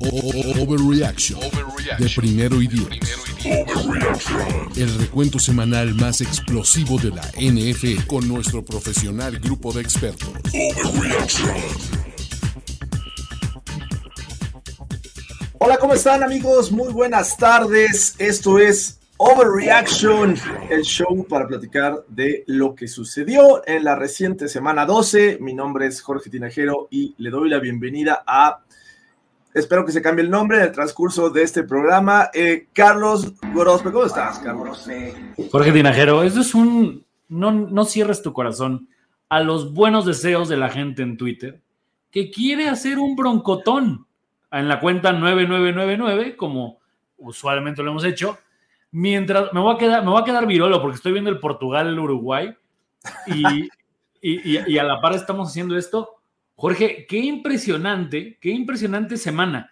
Overreaction de primero y diez. El recuento semanal más explosivo de la NFL con nuestro profesional grupo de expertos. Hola, ¿cómo están amigos? Muy buenas tardes. Esto es Overreaction, el show para platicar de lo que sucedió en la reciente semana 12. Mi nombre es Jorge Tinajero y le doy la bienvenida a, espero que se cambie el nombre en el transcurso de este programa, eh, Carlos Gorospe. ¿Cómo estás, Carlos? Jorge Tinajero, eso es un. No, no cierres tu corazón a los buenos deseos de la gente en Twitter que quiere hacer un broncotón en la cuenta 9999, como usualmente lo hemos hecho. Mientras me voy a quedar, me voy a quedar virolo porque estoy viendo el Portugal-Uruguay y, y, y- y a la par estamos haciendo esto. Jorge, qué impresionante, qué impresionante semana.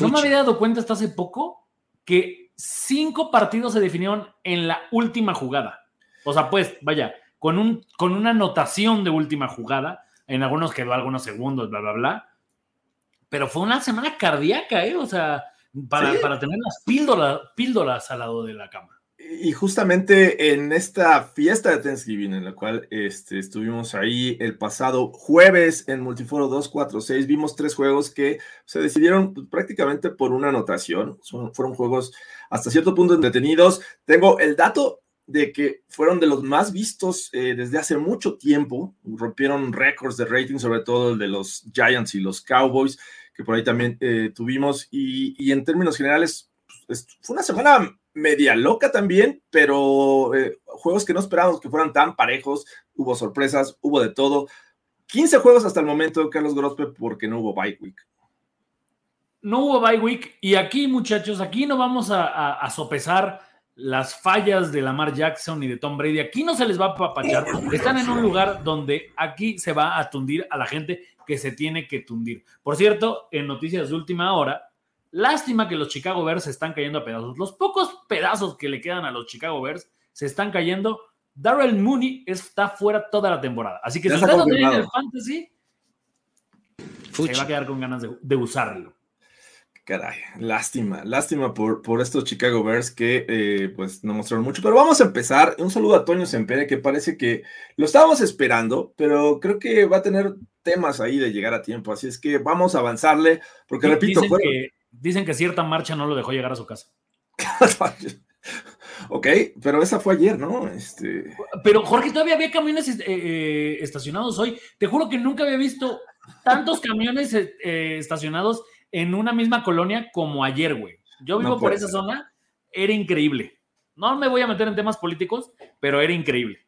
No me había dado cuenta hasta hace poco que cinco partidos se definieron en la última jugada. O sea, pues, vaya, con, un, con una anotación de última jugada. En algunos quedó algunos segundos, bla, bla, bla. Pero fue una semana cardíaca, ¿eh? O sea, para, Sí. para tener las píldoras, píldoras al lado de la cama. Y justamente en esta fiesta de Thanksgiving, en la cual este, estuvimos ahí el pasado jueves en Multiforo 246, vimos tres juegos que se decidieron pues, prácticamente por una anotación. Son- fueron juegos hasta cierto punto entretenidos. Tengo el dato de que fueron de los más vistos eh, desde hace mucho tiempo. Rompieron récords de rating, sobre todo el de los Giants y los Cowboys, que por ahí también eh, tuvimos. Y, y en términos generales, pues, es- fue una semana media loca también, pero eh, juegos que no esperábamos que fueran tan parejos, hubo sorpresas, hubo de todo. 15 juegos hasta el momento, Carlos Grospe, porque no hubo bye week. No hubo bye week y aquí, muchachos, aquí no vamos a, a- sopesar las fallas de Lamar Jackson y de Tom Brady. Aquí no se les va a papachar. Están en un lugar donde aquí se va a tundir a la gente que se tiene que tundir. Por cierto, en noticias de última hora, lástima que los Chicago Bears se están cayendo a pedazos. Los pocos pedazos que le quedan a los Chicago Bears se están cayendo. Darrell Mooney está fuera toda la temporada. Así que Ya si usted tiene en el fantasy, se va a quedar con ganas de- de usarlo. Caray, lástima, lástima por, por estos Chicago Bears que eh, pues no mostraron mucho. Pero vamos a empezar. Un saludo a Toño Sempere, que parece que lo estábamos esperando, pero creo que va a tener temas ahí de llegar a tiempo. Así es que vamos a avanzarle, porque repito, que, dicen que cierta marcha no lo dejó llegar a su casa. ok, pero esa fue ayer, ¿no? Este, Pero Jorge, todavía había camiones eh, eh, estacionados hoy. Te juro que nunca había visto tantos camiones eh, estacionados en una misma colonia como ayer, güey. Yo vivo No por esa ser. zona, era increíble. No me voy a meter en temas políticos, pero era increíble.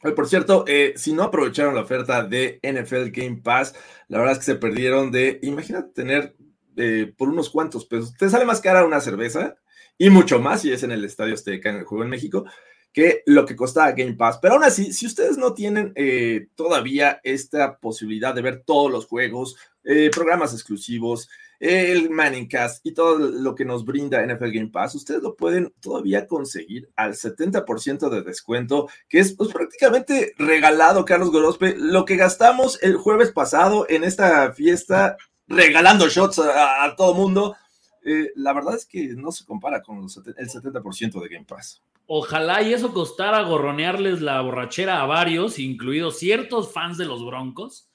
Por cierto, eh, si no aprovecharon la oferta de NFL Game Pass, la verdad es que se perdieron de, imagínate tener eh, por unos cuantos pesos, te sale más cara una cerveza y mucho más si es en el Estadio Azteca, en el juego en México, que lo que costaba Game Pass. Pero aún así, si ustedes no tienen eh, todavía esta posibilidad de ver todos los juegos, eh, programas exclusivos, el Manning Cast y todo lo que nos brinda NFL Game Pass, ustedes lo pueden todavía conseguir al 70% de descuento, que es pues, prácticamente regalado, Carlos Gorospe, lo que gastamos el jueves pasado en esta fiesta, regalando shots a, a todo mundo. eh, la verdad es que no se compara con los el 70% de Game Pass. Ojalá y eso costara gorronearles la borrachera a varios, incluidos ciertos fans de los Broncos.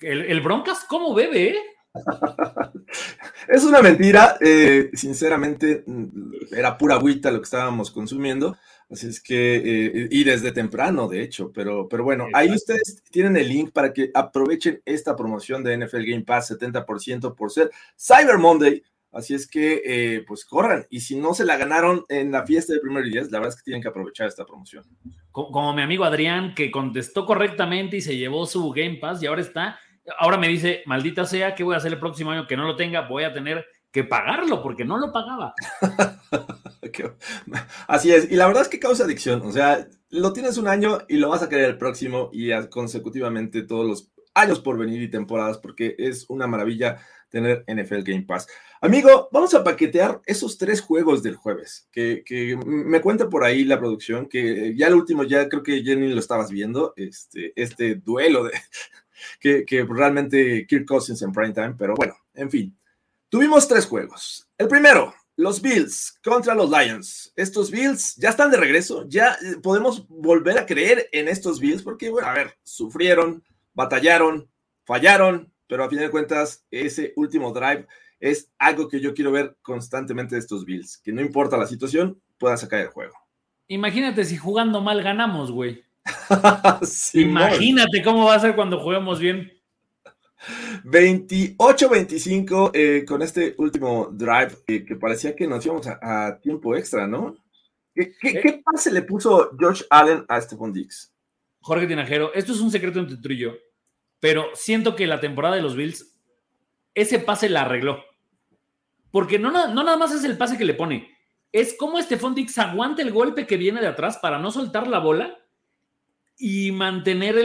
El, el Broncas, ¿cómo bebe? eh? Es una mentira, eh, sinceramente era pura agüita lo que estábamos consumiendo, así es que, eh, y desde temprano de hecho, pero, pero bueno, ahí ustedes tienen el link para que aprovechen esta promoción de NFL Game Pass 70% por ser Cyber Monday, así es que eh, pues corran, y si no se la ganaron en la fiesta de primer día, la verdad es que tienen que aprovechar esta promoción. Co- Como mi amigo Adrián, que contestó correctamente y se llevó su Game Pass y ahora está, ahora me dice, maldita sea, ¿qué voy a hacer el próximo año que no lo tenga? Voy a tener que pagarlo, porque no lo pagaba. Así es, y la verdad es que causa adicción, o sea, lo tienes un año y lo vas a querer el próximo y consecutivamente todos los años por venir y temporadas, porque es una maravilla tener NFL Game Pass. Amigo, vamos a paquetear esos tres juegos del jueves, que, me cuenta por ahí la producción, que ya el último, ya creo que Jenny lo estabas viendo, este, este duelo de, que, que realmente Kirk Cousins en prime time, pero bueno, en fin. Tuvimos tres juegos. El primero, los Bills contra los Lions. Estos Bills ya están de regreso, ya eh, podemos volver a creer en estos Bills porque, bueno, a ver, sufrieron, batallaron, fallaron, pero a fin de cuentas, ese último drive es algo que yo quiero ver constantemente de estos Bills, que no importa la situación, puedan sacar el juego. Imagínate si jugando mal ganamos, güey. Imagínate cómo va a ser cuando juguemos bien. 28-25 eh, con este último drive que parecía que nos íbamos a, tiempo extra, ¿no? ¿Qué, qué, pase le puso George Allen a Stephon Dix? Jorge Tinajero, esto es un secreto entre tú y yo, pero siento que la temporada de los Bills, ese pase la arregló. Porque no, no nada más es el pase que le pone, es como Stephon Dix aguanta el golpe que viene de atrás para no soltar la bola y mantener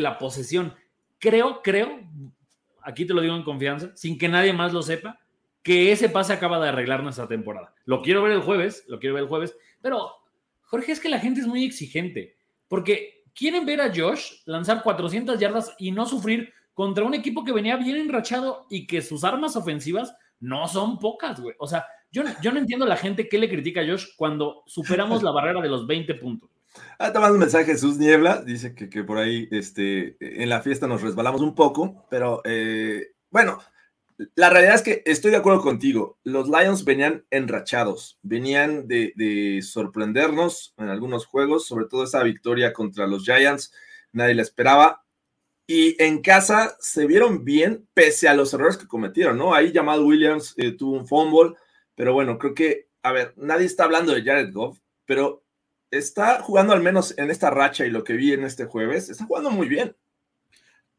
la posesión creo, creo, aquí te lo digo en confianza, sin que nadie más lo sepa, que ese pase acaba de arreglar nuestra temporada. Lo quiero ver el jueves, lo quiero ver el jueves, pero Jorge, es que la gente es muy exigente, porque quieren ver a Josh lanzar 400 yardas y no sufrir contra un equipo que venía bien enrachado y que sus armas ofensivas no son pocas, güey. O sea, yo, yo no entiendo la gente que le critica a Josh cuando superamos la barrera de los 20 puntos. Ah, te mando un mensaje Jesús Niebla, dice que, que, por ahí este, en la fiesta nos resbalamos un poco, pero eh, bueno, la realidad es que estoy de acuerdo contigo. Los Lions venían enrachados, venían de, de, sorprendernos en algunos juegos, sobre todo esa victoria contra los Giants, nadie la esperaba. Y en casa se vieron bien pese a los errores que cometieron, ¿no? Ahí Jamal Williams eh, tuvo un fumble, pero bueno, creo que, a ver, nadie está hablando de Jared Goff, pero está jugando al menos en esta racha y lo que vi en este jueves, está jugando muy bien.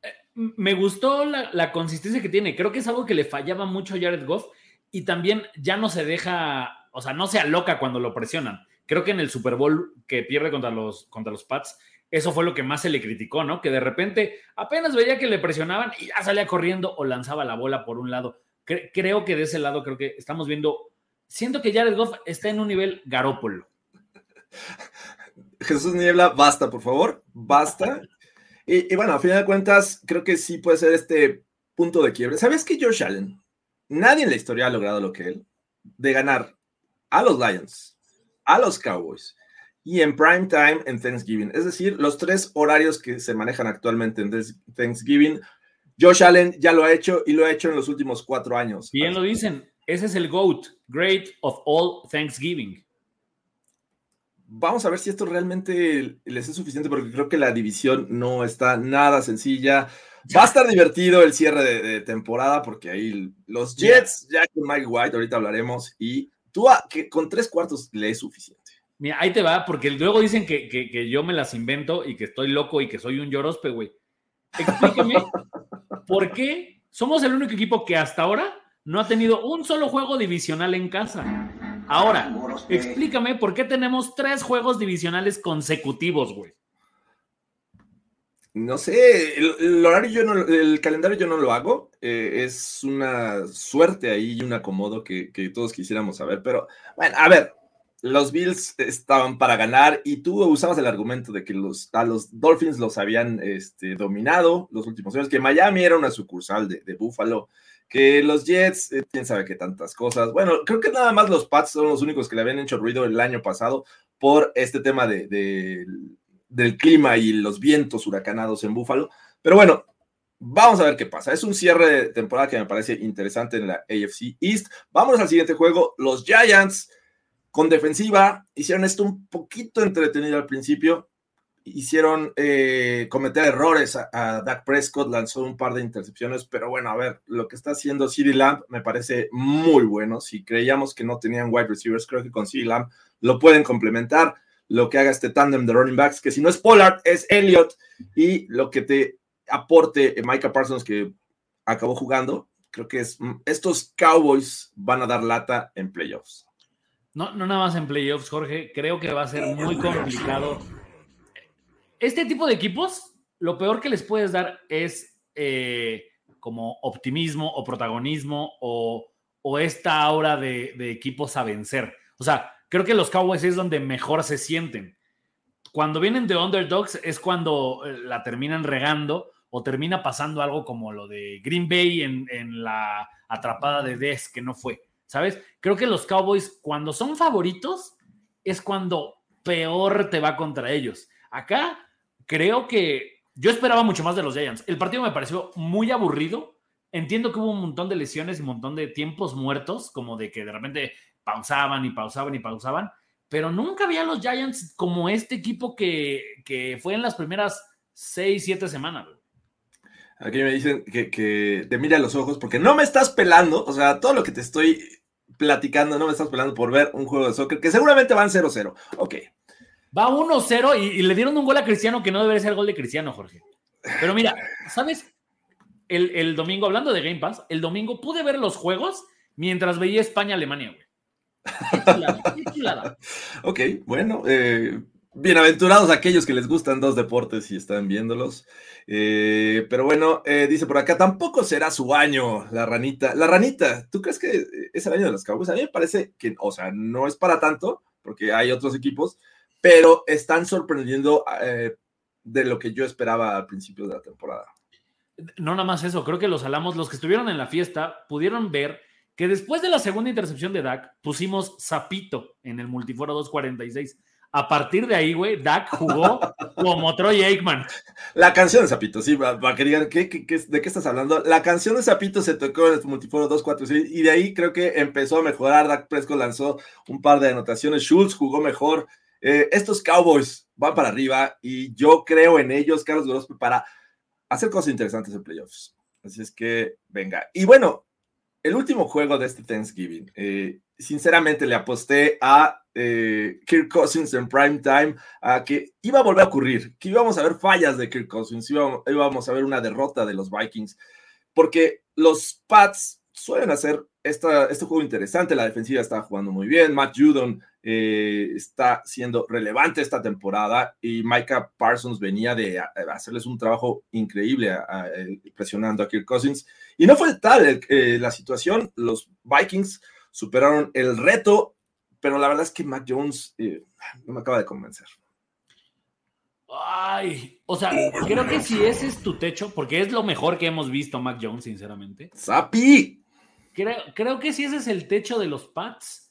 Eh, me gustó la, consistencia que tiene. Creo que es algo que le fallaba mucho a Jared Goff y también ya no se deja, o sea, no se aloca cuando lo presionan. Creo que en el Super Bowl que pierde contra los, contra los Pats, eso fue lo que más se le criticó, ¿no? Que de repente apenas veía que le presionaban y ya salía corriendo o lanzaba la bola por un lado. creo que de ese lado creo que estamos viendo, siento que Jared Goff está en un nivel garópolo. Jesús Niebla, basta, por favor, basta. Y, bueno, a fin de cuentas, creo que sí puede ser este punto de quiebre. ¿Sabes que Josh Allen, nadie en la historia ha logrado lo que él, de ganar a los Lions, a los Cowboys y en prime time en Thanksgiving? Es decir, los tres horarios que se manejan actualmente en Thanksgiving. Josh Allen ya lo ha hecho y lo ha hecho en los últimos cuatro años. Bien lo dicen, ese es el GOAT, Great of All Thanksgiving vamos a ver si esto realmente les es suficiente, porque creo que la división no está nada sencilla. Va a estar divertido el cierre de, temporada, porque ahí los Jets, ya con Mike White, ahorita hablaremos, y tú que con tres cuartos le es suficiente. Mira, ahí te va, porque luego dicen que, que, yo me las invento y que estoy loco y que soy un llorospe, güey. Explícame por qué somos el único equipo que hasta ahora no ha tenido un solo juego divisional en casa. Ahora, explícame por qué tenemos tres juegos divisionales consecutivos, güey. No sé, el, horario yo no, el calendario yo no lo hago. Eh, es una suerte ahí y un acomodo que, todos quisiéramos saber. Pero bueno, a ver, los Bills estaban para ganar y tú usabas el argumento de que los, a los Dolphins los habían este, dominado los últimos años, que Miami era una sucursal de, de Buffalo que los Jets, eh, quién sabe qué tantas cosas. Bueno, creo que nada más los Pats son los únicos que le habían hecho ruido el año pasado por este tema de, del clima y los vientos huracanados en Búfalo. Pero bueno, vamos a ver qué pasa. Es un cierre de temporada que me parece interesante en la AFC East. Vámonos al siguiente juego. Los Giants con defensiva hicieron esto un poquito entretenido al principio hicieron eh, cometer errores a, Dak Prescott, lanzó un par de intercepciones, pero bueno, a ver, lo que está haciendo CeeDee Lamb me parece muy bueno. Si creíamos que no tenían wide receivers, creo que con CeeDee Lamb lo pueden complementar. Lo que haga este tandem de running backs, que si no es Pollard, es Elliott, y lo que te aporte Micah Parsons, que acabó jugando, creo que es, mm, estos Cowboys van a dar lata en playoffs. No, no nada más en playoffs, Jorge. Creo que va a ser muy complicado. Este tipo de equipos, lo peor que les puedes dar es eh, como optimismo o protagonismo o, o esta aura de, de equipos a vencer. O sea, creo que los Cowboys es donde mejor se sienten. Cuando vienen de underdogs es cuando eh, la terminan regando o termina pasando algo como lo de Green Bay en, en la atrapada de Des, que no fue. ¿Sabes? Creo que los Cowboys, cuando son favoritos, es cuando peor te va contra ellos. Acá creo que yo esperaba mucho más de los Giants. El partido me pareció muy aburrido. Entiendo que hubo un montón de lesiones y un montón de tiempos muertos, como de que de repente pausaban y pausaban y pausaban, pero nunca vi a los Giants como este equipo que, que fue en las primeras seis, siete semanas. Aquí me dicen que, te mire a los ojos porque no me estás pelando, o sea, todo lo que te estoy platicando, no me estás pelando por ver un juego de soccer que seguramente van 0-0. Ok. Va 1-0 y, y, le dieron un gol a Cristiano que no debería ser gol de Cristiano, Jorge. Pero mira, ¿sabes? El, el, domingo, hablando de Game Pass, el domingo pude ver los juegos mientras veía España-Alemania, güey. Ok, bueno, eh, bienaventurados aquellos que les gustan dos deportes y están viéndolos. Eh, pero bueno, eh, dice por acá, tampoco será su año, la ranita. La ranita, ¿tú crees que es el año de los Cowboys? A mí me parece que, o sea, no es para tanto, porque hay otros equipos, pero están sorprendiendo eh, de lo que yo esperaba al principio de la temporada. No nada más eso, creo que los alamos, los que estuvieron en la fiesta, pudieron ver que después de la segunda intercepción de Dak, pusimos Zapito en el multiforo 246. A partir de ahí, güey, Dak jugó como Troy Aikman. La canción de Zapito, sí, para que digan, ¿qué, qué, qué, ¿de qué estás hablando? La canción de Zapito se tocó en el multiforo 246 y de ahí creo que empezó a mejorar. Dak Prescott lanzó un par de anotaciones, Schultz jugó mejor. Eh, estos Cowboys van para arriba y yo creo en ellos, Carlos Gorospe, para hacer cosas interesantes en playoffs. Así es que, venga. Y bueno, el último juego de este Thanksgiving, eh, sinceramente le aposté a eh, Kirk Cousins en prime time a que iba a volver a ocurrir, que íbamos a ver fallas de Kirk Cousins, íbamos, a ver una derrota de los Vikings, porque los Pats suelen hacer esta, este juego interesante, la defensiva está jugando muy bien, Matt Judon eh, está siendo relevante esta temporada y Micah Parsons venía de hacerles un trabajo increíble a, a, presionando a Kirk Cousins. Y no fue tal eh, la situación, los Vikings superaron el reto, pero la verdad es que Mac Jones eh, no me acaba de convencer. Ay, o sea, creo que si ese es tu techo, porque es lo mejor que hemos visto Mac Jones, sinceramente. ¡Sapi! Creo, creo que si ese es el techo de los Pats,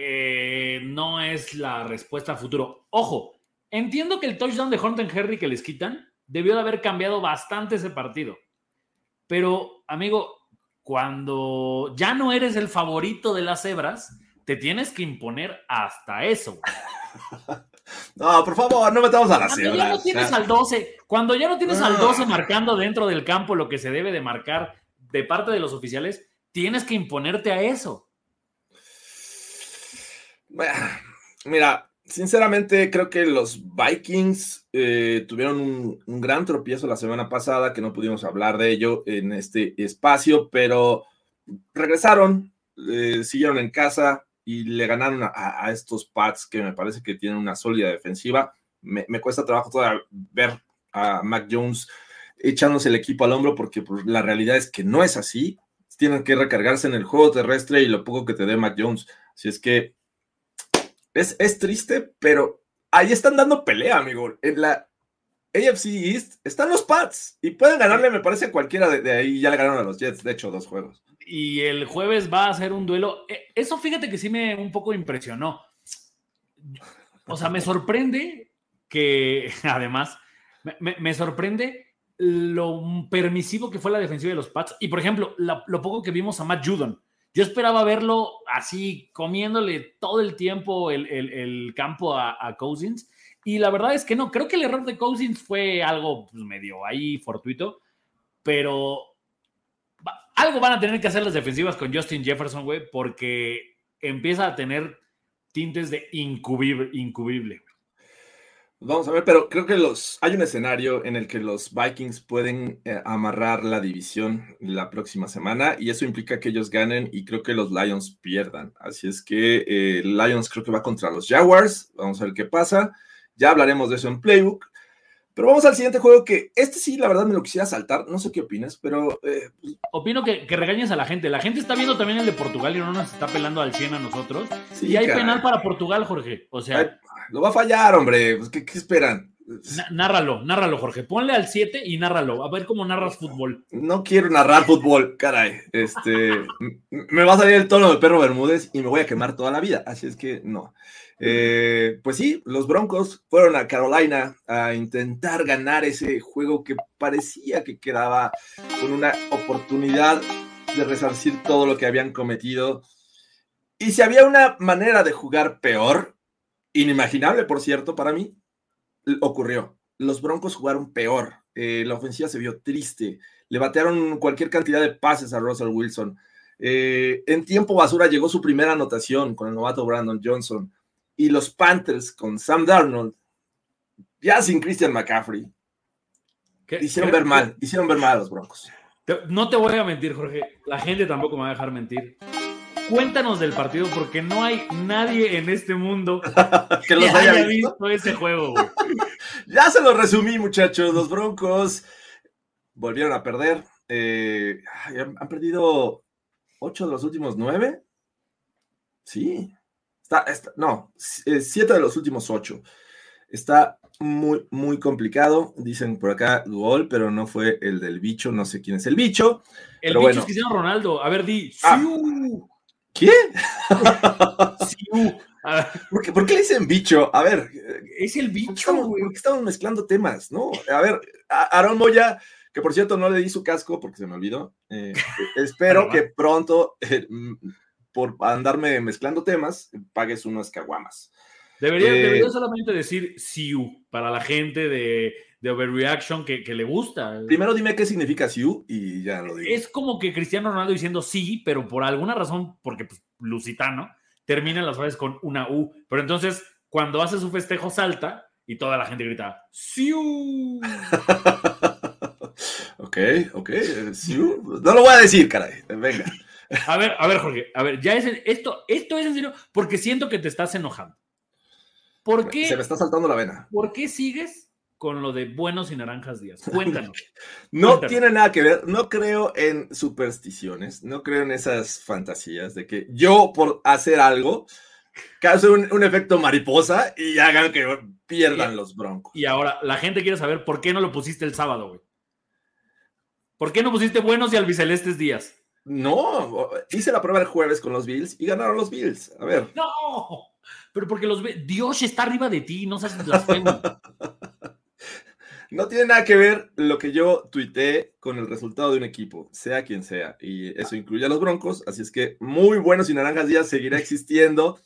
eh, no es la respuesta a futuro. Ojo, entiendo que el touchdown de Horton Henry que les quitan debió de haber cambiado bastante ese partido. Pero, amigo, cuando ya no eres el favorito de las cebras, te tienes que imponer hasta eso. No, por favor, no metamos a las cuando. Ya no tienes al 12, cuando ya no tienes al 12 marcando dentro del campo lo que se debe de marcar de parte de los oficiales, tienes que imponerte a eso. Mira, sinceramente creo que los Vikings eh, tuvieron un, gran tropiezo la semana pasada, que no pudimos hablar de ello en este espacio, pero regresaron, eh, siguieron en casa y le ganaron a, estos Pats que me parece que tienen una sólida defensiva. Me, me cuesta trabajo todavía ver a Mac Jones echándose el equipo al hombro porque pues, la realidad es que no es así. Tienen que recargarse en el juego terrestre y lo poco que te dé Mac Jones. Así es que es, es, triste, pero ahí están dando pelea, amigo. En la AFC East están los Pats y pueden ganarle, me parece, cualquiera de, ahí. Ya le ganaron a los Jets, de hecho, dos juegos. Y el jueves va a ser un duelo. Eso fíjate que sí me un poco impresionó. O sea, me sorprende que, además, me, me sorprende lo permisivo que fue la defensiva de los Pats. Y, por ejemplo, lo poco que vimos a Matt Judon. Yo esperaba verlo así, comiéndole todo el tiempo el, el, campo a, a, Cousins. Y la verdad es que no, creo que el error de Cousins fue algo pues, medio ahí fortuito, pero algo van a tener que hacer las defensivas con Justin Jefferson, güey, porque empieza a tener tintes de incubible. incubible. Vamos a ver, pero creo que los hay un escenario en el que los Vikings pueden eh, amarrar la división la próxima semana y eso implica que ellos ganen y creo que los Lions pierdan. Así es que eh, Lions creo que va contra los Jaguars. Vamos a ver qué pasa. Ya hablaremos de eso en Playbook. Pero vamos al siguiente juego que este sí, la verdad, me lo quisiera saltar. No sé qué opinas, pero... Eh, Opino que, que, regañes a la gente. La gente está viendo también el de Portugal y no nos está pelando al 100 a nosotros. Sí, y hay caray. penal para Portugal, Jorge. O sea, ay, lo va a fallar, hombre. Pues, ¿qué, qué esperan? ná- nárralo, nárralo, Jorge. Ponle al 7 y nárralo. A ver cómo narras fútbol. No quiero narrar fútbol, caray. Este, me va a salir el tono del perro Bermúdez y me voy a quemar toda la vida. Así es que no. Eh, pues sí, los Broncos fueron a Carolina a intentar ganar ese juego que parecía que quedaba con una oportunidad de resarcir todo lo que habían cometido. Y si había una manera de jugar peor, inimaginable por cierto para mí, ocurrió. Los Broncos jugaron peor. Eh, la ofensiva se vio triste. Le batearon cualquier cantidad de pases a Russell Wilson. Eh, en tiempo basura llegó su primera anotación con el novato Brandon Johnson. Y los Panthers con Sam Darnold, ya sin Christian McCaffrey, ¿Qué- hicieron qué- ver mal, hicieron ver mal a los Broncos. No te voy a mentir, Jorge. La gente tampoco me va a dejar mentir. Cuéntanos del partido porque no hay nadie en este mundo Que los haya haya visto. visto ese juego. Ya se los resumí, muchachos. Los Broncos volvieron a perder. Eh, han perdido ocho de los últimos nueve. Sí. Está, está- no, eh, siete de los últimos ocho. Está muy, muy complicado. Dicen por acá gol, pero no fue el del bicho. No sé quién es el bicho. El Pero bicho bueno. es Cristiano Ronaldo. A ver, di. Ah. ¿Qué? ¿Por qué, por qué le dicen bicho? A ver, es el ¿Por qué bicho, estamos, güey. estamos mezclando temas? No, a ver, a- Aarón Moya, que por cierto no le di su casco porque se me olvidó. eh, espero que pronto, eh, por andarme mezclando temas, pagues unas caguamas. Debería, Eh, debería solamente decir Siu para la gente de, de Overreaction que, que le gusta. Primero dime qué significa Siu y ya lo digo. Es como que Cristiano Ronaldo diciendo sí, pero por alguna razón, porque pues, lusitano, terminan las frases con una U. Pero entonces, cuando hace su festejo, salta y toda la gente grita ¡Siu! ok, ok, Siu. No lo voy a decir, caray. Venga. A ver, a ver, Jorge, a ver, ya es esto, esto es en serio, porque siento que te estás enojando. ¿Por qué, Se me está saltando la vena. ¿por qué sigues con lo de buenos y naranjas días? Cuéntanos. No Cuéntanos. tiene nada que ver, no creo en supersticiones, no creo en esas fantasías de que yo por hacer algo cause un, un efecto mariposa y hagan que pierdan los broncos. Y ahora, la gente quiere saber por qué no lo pusiste el sábado, güey. ¿Por qué no pusiste buenos y albicelestes días? No, hice la prueba el jueves con los Bills y ganaron los Bills. A ver, ¡No! Pero porque los. Dios está arriba de ti, no seas blasfemo. no tiene nada que ver lo que yo tuiteé con el resultado de un equipo, sea quien sea, y eso incluye a los broncos, así es que muy buenos y naranjas días seguirá existiendo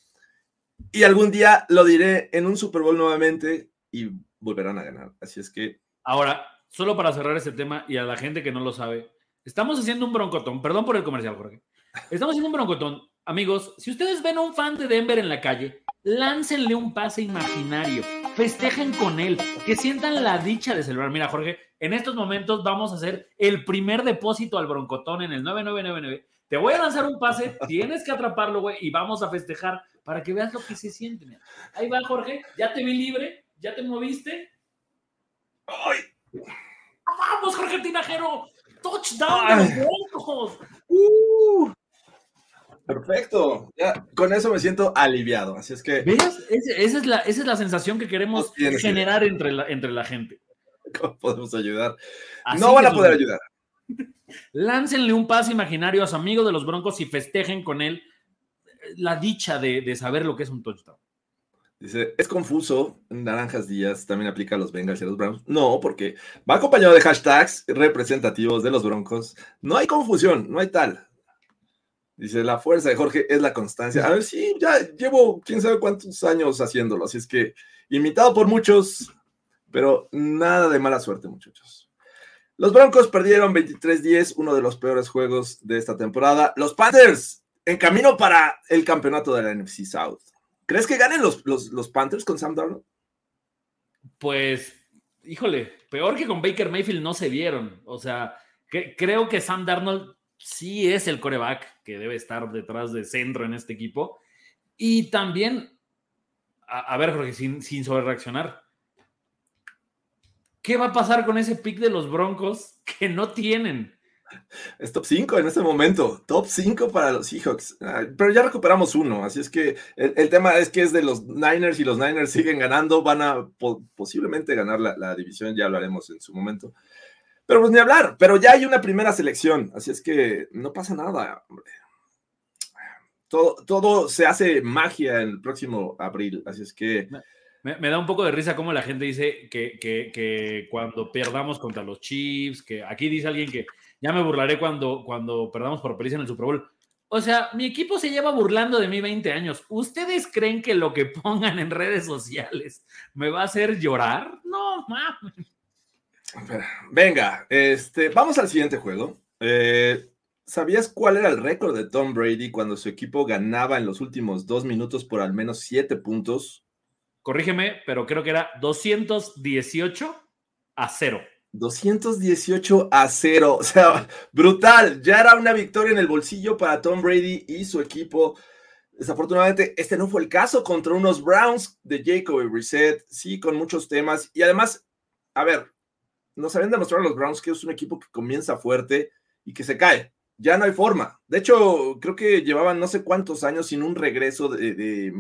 y algún día lo diré en un Super Bowl nuevamente y volverán a ganar. Así es que Ahora, solo para cerrar este tema y a la gente que no lo sabe, estamos haciendo un broncotón. Perdón por el comercial, Jorge. Estamos haciendo un broncotón. Amigos, si ustedes ven a un fan de Denver en la calle, láncenle un pase imaginario. Festejen con él. Que sientan la dicha de celebrar. Mira, Jorge, en estos momentos vamos a hacer el primer depósito al broncotón en el 9999. Te voy a lanzar un pase, tienes que atraparlo, güey, y vamos a festejar para que veas lo que se siente. mira. Ahí va, Jorge, ya te vi libre, ya te moviste. ¡Ay! ¡Vamos, Jorge Tinajero! ¡Touchdown de los Broncos! ¡Uh! Perfecto. Ya, con eso me siento aliviado. Así es que esa, es la, esa es la sensación que queremos generar entre la, entre la gente. ¿cómo podemos ayudar. Así no van a poder ayudar. Láncenle un pase imaginario a su amigo de los Broncos y festejen con él la dicha de, de saber lo que es un touchdown. Dice, es confuso. Naranjas Díaz también aplica a los Bengals y a los Browns. No, porque va acompañado de hashtags representativos de los Broncos. No hay confusión, no hay tal. Dice, la fuerza de Jorge es la constancia. A ver, sí, ya llevo quién sabe cuántos años haciéndolo. Así es que, imitado por muchos, pero nada de mala suerte, muchachos. Los Broncos perdieron 23-10, uno de los peores juegos de esta temporada. Los Panthers, en camino para el campeonato de la NFC South. ¿Crees que ganen los, los, los Panthers con Sam Darnold? pues, híjole, peor que con Baker Mayfield no se vieron. O sea, creo que Sam Darnold sí es el coreback que debe estar detrás de centro en este equipo. Y también, a, ver, Jorge, sin, sin sobre reaccionar. ¿Qué va a pasar con ese pick de los Broncos que no tienen? Es top 5 en este momento, top 5 para los Seahawks. Pero ya recuperamos uno, así es que el, tema es que es de los Niners y los Niners siguen ganando, van a posiblemente ganar la, división, ya lo haremos en su momento. Pero pues ni hablar, pero ya hay una primera selección, así es que no pasa nada, Todo, todo se hace magia en el próximo abril, así es que... Me, da un poco de risa como la gente dice que, que, que cuando perdamos contra los Chiefs, que aquí dice alguien que ya me burlaré cuando, cuando perdamos por pericia en el Super Bowl. O sea, mi equipo se lleva burlando de mí 20 años. ¿Ustedes creen que lo que pongan en redes sociales me va a hacer llorar? No, mames. Venga, este, vamos al siguiente juego. Eh, ¿Sabías cuál era el récord de Tom Brady cuando su equipo ganaba en los últimos dos minutos por al menos siete puntos? Corrígeme, pero creo que era 218 a 0. 218 a 0. O sea, brutal. Ya era una victoria en el bolsillo para Tom Brady y su equipo. Desafortunadamente, este no fue el caso contra unos Browns de Jacob y Reset. Sí, con muchos temas. Y además, a ver, nos habían demostrado los Browns que es un equipo que comienza fuerte y que se cae ya no hay forma. De hecho, creo que llevaban no sé cuántos años sin un regreso de,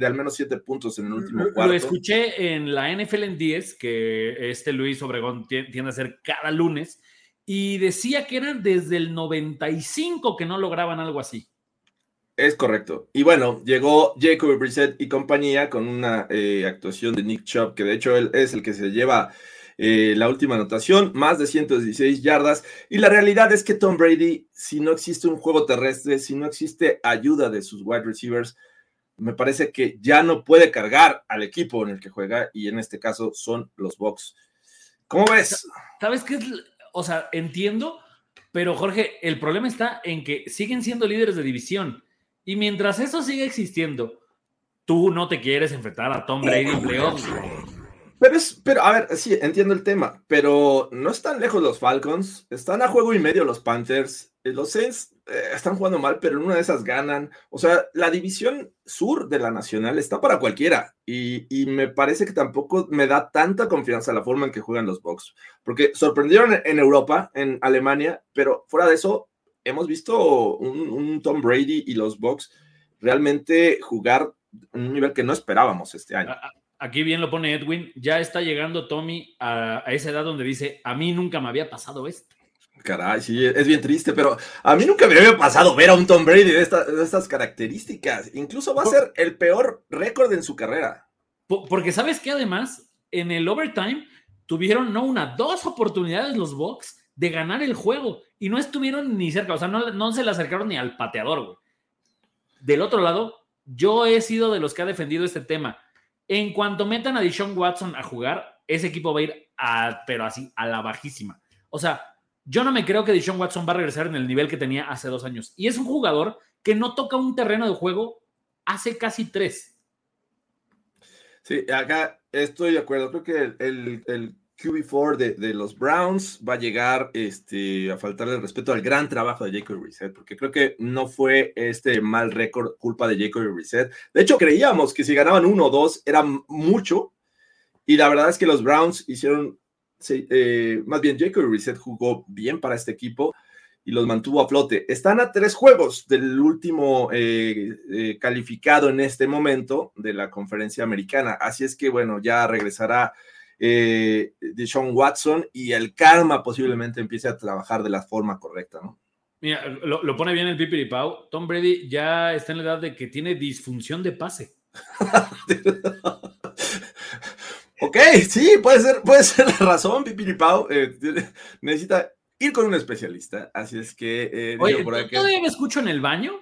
al menos siete puntos en el último cuarto. Lo escuché en la NFL en 10, que este Luis Obregón tiende a hacer cada lunes, y decía que eran desde el 95 que no lograban algo así. Es correcto. Y bueno, llegó Jacob Brissett y compañía con una eh, actuación de Nick Chubb, que de hecho él es el que se lleva eh, la última anotación, más de 116 yardas. Y la realidad es que Tom Brady, si no existe un juego terrestre, si no existe ayuda de sus wide receivers, me parece que ya no puede cargar al equipo en el que juega y en este caso son los Bucks. ¿Cómo ves? ¿Sabes qué es? O sea, entiendo, pero Jorge, el problema está en que siguen siendo líderes de división y mientras eso siga existiendo, tú no te quieres enfrentar a Tom Brady en playoffs. Pero es, pero a ver, sí, entiendo el tema, pero no están lejos los Falcons, están a juego y medio los Panthers, eh, los Saints eh, están jugando mal, pero en una de esas ganan. O sea, la división sur de la nacional está para cualquiera y, me parece que tampoco me da tanta confianza la forma en que juegan los Bucks, porque sorprendieron en Europa, en Alemania, pero fuera de eso, hemos visto un, un Tom Brady y los Bucks realmente jugar un nivel que no esperábamos este año aquí bien lo pone Edwin, ya está llegando Tommy a, esa edad donde dice, a mí nunca me había pasado esto. Caray, sí, es bien triste, pero a mí nunca me había pasado ver a un Tom Brady de, estas características. Incluso va a ser el peor récord en su carrera. Porque sabes que además, en el overtime tuvieron no una, dos oportunidades los Bucks de ganar el juego y no estuvieron ni cerca, o sea, no, no se le acercaron ni al pateador, güey. Del otro lado, yo he sido de los que ha defendido este tema en cuanto metan a Deshaun Watson a jugar, ese equipo va a ir a, pero así, a la bajísima. O sea, yo no me creo que Deshaun Watson va a regresar en el nivel que tenía hace dos años. Y es un jugador que no toca un terreno de juego hace casi tres. Sí, acá estoy de acuerdo. Creo que el QB4 de, los Browns va a llegar este, a faltarle el respeto al gran trabajo de Jacob Reset, porque creo que no fue este mal récord culpa de Jacob Reset. De hecho, creíamos que si ganaban uno o dos era mucho, y la verdad es que los Browns hicieron, eh, más bien Jacob Reset jugó bien para este equipo y los mantuvo a flote. Están a tres juegos del último eh, eh, calificado en este momento de la conferencia americana, así es que bueno, ya regresará eh, de Sean Watson y el karma posiblemente empiece a trabajar de la forma correcta, ¿no? Mira, lo, pone bien el Pipi Pau. Tom Brady ya está en la edad de que tiene disfunción de pase. ok, sí, puede ser, puede ser la razón, Pipi Pau. Eh, necesita ir con un especialista. Así es que. Eh, Oye, ¿todavía me escucho en el baño?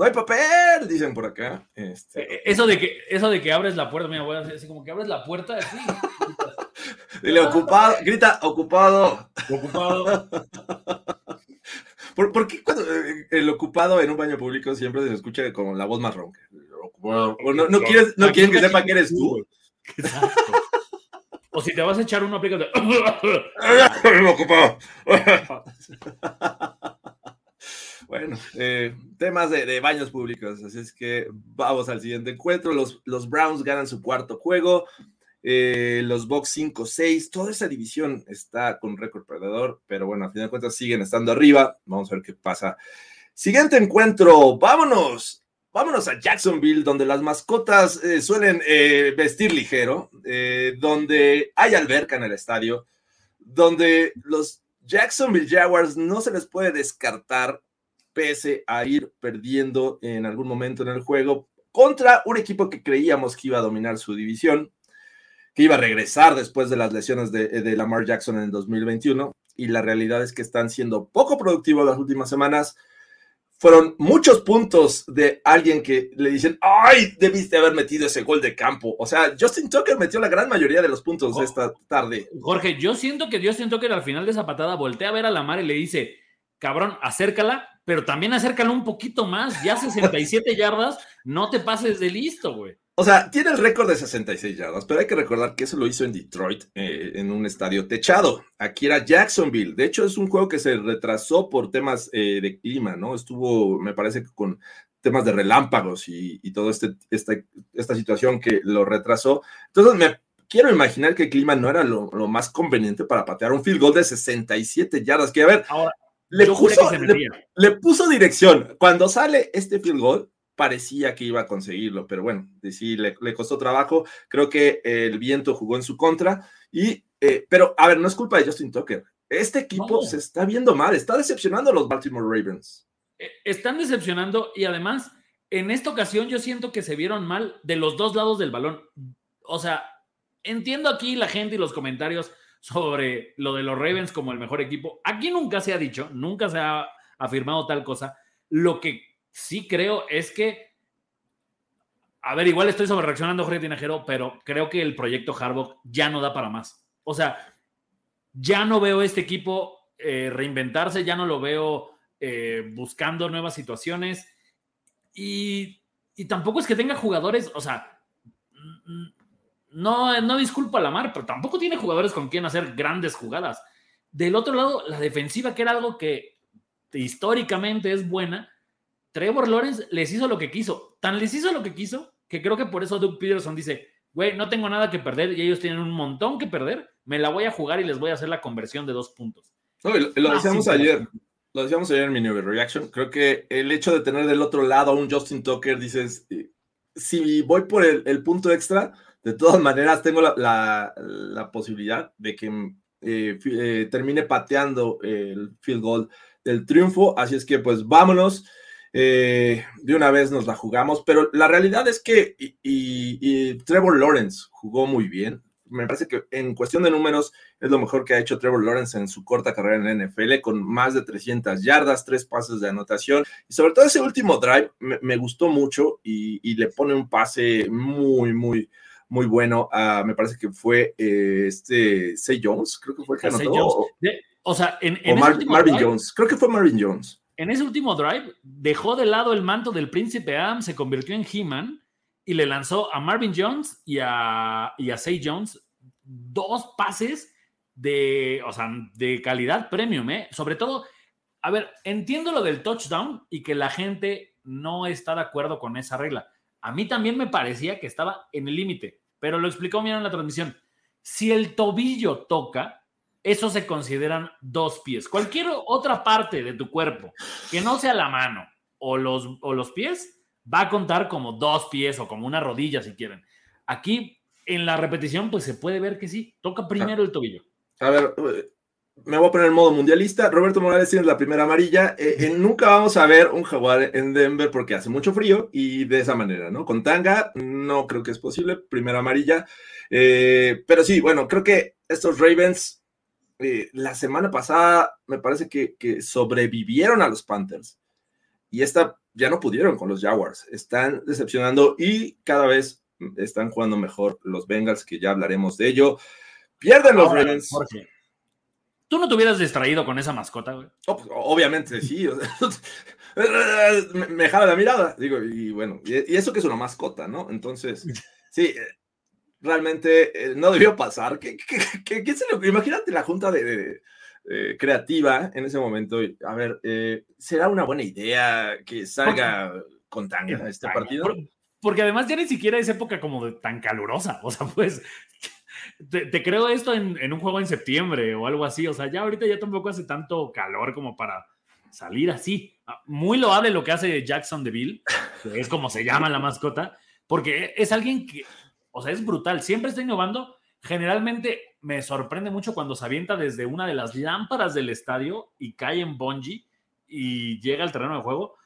No hay papel, dicen por acá. Este. Eh, eso, de que, eso de que abres la puerta, mira, voy a hacer así como que abres la puerta así. Dile ocupado, grita ocupado. Ocupado. ¿Por, qué cuando eh, el ocupado en un baño público siempre se escucha con la voz más ronca? no, quieres, no quieren que sepa que eres tú. O si te vas a echar uno, aplícate. Bueno, eh, temas de, baños públicos, así es que vamos al siguiente encuentro. Los, los Browns ganan su cuarto juego, eh, los Bucks 5-6, toda esa división está con récord perdedor, pero bueno, al final de cuentas siguen estando arriba. Vamos a ver qué pasa. Siguiente encuentro, vámonos, vámonos a Jacksonville, donde las mascotas eh, suelen vestir ligero, donde hay alberca en el estadio, donde los Jacksonville Jaguars no se les puede descartar pese a ir perdiendo en algún momento en el juego contra un equipo que creíamos que iba a dominar su división, que iba a regresar después de las lesiones de, de Lamar Jackson en el 2021, y la realidad es que están siendo poco productivos las últimas semanas. Fueron muchos puntos de alguien que le dicen, ay, debiste haber metido ese gol de campo. O sea, Justin Tucker metió la gran mayoría de los puntos Oh. esta tarde. Jorge, yo siento que Justin Tucker al final de esa patada voltea a ver a la mar y le dice, cabrón, acércala, pero también acércala un poquito más, ya 67 yardas, no te pases de listo, güey. O sea, tiene el récord de 66 yardas, pero hay que recordar que eso lo hizo en Detroit, eh, en un estadio techado. Aquí era Jacksonville. De hecho, es un juego que se retrasó por temas eh, de clima, ¿no? Estuvo, me parece que con temas de relámpagos y, y toda este, esta, esta situación que lo retrasó. Entonces, me quiero imaginar que el clima no era lo, lo más conveniente para patear un field goal de 67 yardas. Que a ver, Ahora, le yo puso, le- puso dirección. Cuando sale este field goal, parecía que iba a conseguirlo, pero bueno, sí, le, le costó trabajo. Creo que el viento jugó en su contra. Y, eh, pero, a ver, no es culpa de Justin Tucker. Este equipo No. se está viendo mal, está decepcionando a los Baltimore Ravens. Eh, Están decepcionando y además, en esta ocasión yo siento que se vieron mal de los dos lados del balón. O sea, entiendo aquí la gente y los comentarios sobre lo de los Ravens como el mejor equipo. Aquí nunca se ha dicho, nunca se ha afirmado tal cosa. Lo que sí creo es que, a ver, igual estoy sobre reaccionando, Jorge Tinajero, pero creo que el proyecto Harbaugh ya no da para más. O sea, ya no veo este equipo eh, reinventarse, ya no lo veo eh, buscando nuevas situaciones y, y tampoco es que tenga jugadores, o sea, no, no disculpa a la mar, pero tampoco tiene jugadores con quien hacer grandes jugadas. Del otro lado, la defensiva, que era algo que históricamente es buena, Trevor Lawrence les hizo lo que quiso. Tan les hizo lo que quiso que creo que por eso Doug Peterson dice, güey, no tengo nada que perder y ellos tienen un montón que perder, me la voy a jugar y les voy a hacer la conversión de dos puntos. No, lo, lo Ah, decíamos sí, ayer, lo decíamos ayer en mi New Reaction. Creo que el hecho de tener del otro lado a un Justin Tucker, dices, eh, si voy por el, el punto extra, de todas maneras tengo la, la- posibilidad de que eh, eh, termine pateando el field goal del triunfo. Así es que, pues vámonos. eh, de una vez nos la jugamos, pero la realidad es que y, Trevor Lawrence jugó muy bien. Me parece que en cuestión de números es lo mejor que ha hecho Trevor Lawrence en su corta carrera en la NFL, con más de 300 yardas, tres pases de anotación. Y sobre todo ese último drive me, gustó mucho y le pone un pase muy, muy, muy bueno. a- me parece que fue eh, este Say Jones, creo que fue el que anotó. Jones. O, sea, en, en o Mar- Marvin drive- Jones, creo que fue Marvin Jones. En ese último drive, dejó de lado el manto del príncipe Adam, se convirtió en He-Man y le lanzó a Marvin Jones y a, y a Say Jones dos pases de, o sea, de calidad premium, ¿eh? Sobre todo, a ver, entiendo lo del touchdown y que la gente no está de acuerdo con esa regla. A mí también me parecía que estaba en el límite, pero lo explicó bien en la transmisión. Si el tobillo toca, eso se consideran dos pies. Cualquier otra parte de tu cuerpo que no sea la mano o los, o los pies, va a contar como dos pies o como una rodilla si quieren. Aquí en la repetición, pues se puede ver que sí, toca primero el tobillo. A ver, me voy a poner en modo mundialista. Roberto Morales tiene la primera amarilla. Eh, eh, nunca vamos a ver un jaguar en Denver porque hace mucho frío y de esa manera, ¿no? Con tanga no creo que es posible. Primera amarilla. Eh, pero sí, bueno, creo que estos Ravens la semana pasada me parece que, que sobrevivieron a los Panthers y esta ya no pudieron con los Jaguars. Están decepcionando y cada vez están jugando mejor los Bengals, que ya hablaremos de ello. Pierden los Ravens. Jorge, tú no te hubieras distraído con esa mascota, güey. Oh, pues, obviamente, sí. me, me jala la mirada. Digo, y bueno, y, y eso que es una mascota, ¿no? Entonces, sí, eh, realmente eh, no debió pasar. ¿Qué, qué, qué, se lo, imagínate la junta de, de, de, creativa en ese momento. A ver, eh, ¿será una buena idea que salga con tanga este partido? Por, porque además ya ni siquiera es época como de tan calurosa. O sea, pues te, te creo esto en, un juego en septiembre o algo así. O sea, ya ahorita ya tampoco hace tanto calor como para salir así. Muy loable lo que hace Jackson DeVille, que es como se llama la mascota, porque es alguien que, o sea, es brutal. Siempre está innovando. Generalmente me sorprende mucho cuando se avienta desde una de las lámparas del estadio y cae en bungee y llega al terreno de juego.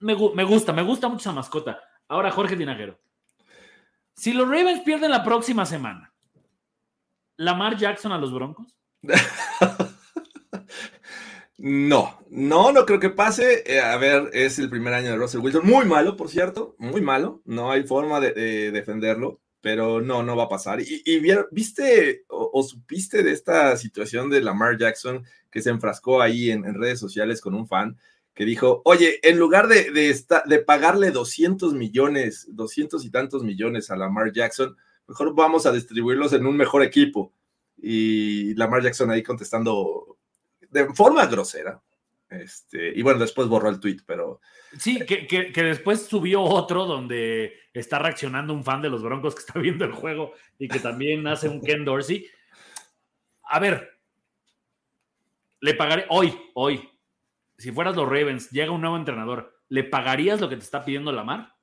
Me, me gusta, me gusta mucho esa mascota. Ahora, Jorge Tinajero. Si los Ravens pierden la próxima semana, ¿Lamar Jackson a los Broncos? No, no, no creo que pase. Eh, a ver, es el primer año de Russell Wilson. Muy malo, por cierto, muy malo. No hay forma de, de defenderlo, pero no, no va a pasar. Y, y viste o, supiste de esta situación de Lamar Jackson que se enfrascó ahí en, redes sociales con un fan que dijo, oye, en lugar de, de pagarle 200 millones, 200 y tantos millones a Lamar Jackson, mejor vamos a distribuirlos en un mejor equipo. Y Lamar Jackson ahí contestando de forma grosera. Este, y bueno, después borró el tweet, pero. Sí, que, que, que, después subió otro donde está reaccionando un fan de los Broncos que está viendo el juego y que también hace un Ken Dorsey. A ver, le pagaré hoy, hoy, si fueras los Ravens, llega un nuevo entrenador, ¿le pagarías lo que te está pidiendo Lamar?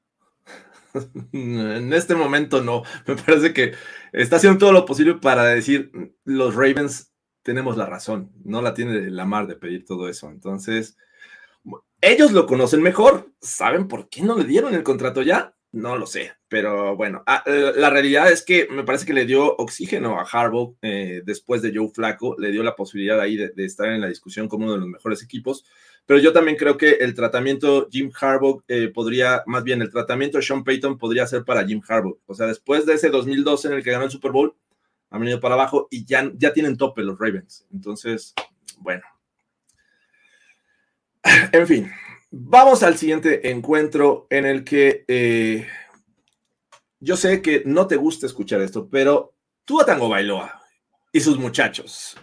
En este momento no. Me parece que está haciendo todo lo posible para decir los Ravens tenemos la razón. No la tiene Lamar de pedir todo eso. Entonces, ellos lo conocen mejor. ¿Saben por qué no le dieron el contrato ya? No lo sé, pero bueno, ah, la realidad es que me parece que le dio oxígeno a Harbaugh eh, después de Joe Flaco, le dio la posibilidad ahí de, de, estar en la discusión como uno de los mejores equipos, pero yo también creo que el tratamiento Jim Harbaugh eh, podría, más bien el tratamiento Sean Payton podría ser para Jim Harbaugh, o sea, después de ese 2012 en el que ganó el Super Bowl, han venido para abajo y ya, ya tienen tope los Ravens, entonces, bueno. En fin, Vamos al siguiente encuentro en el que eh, yo sé que no te gusta escuchar esto, pero Tua Tango Bailoa y sus muchachos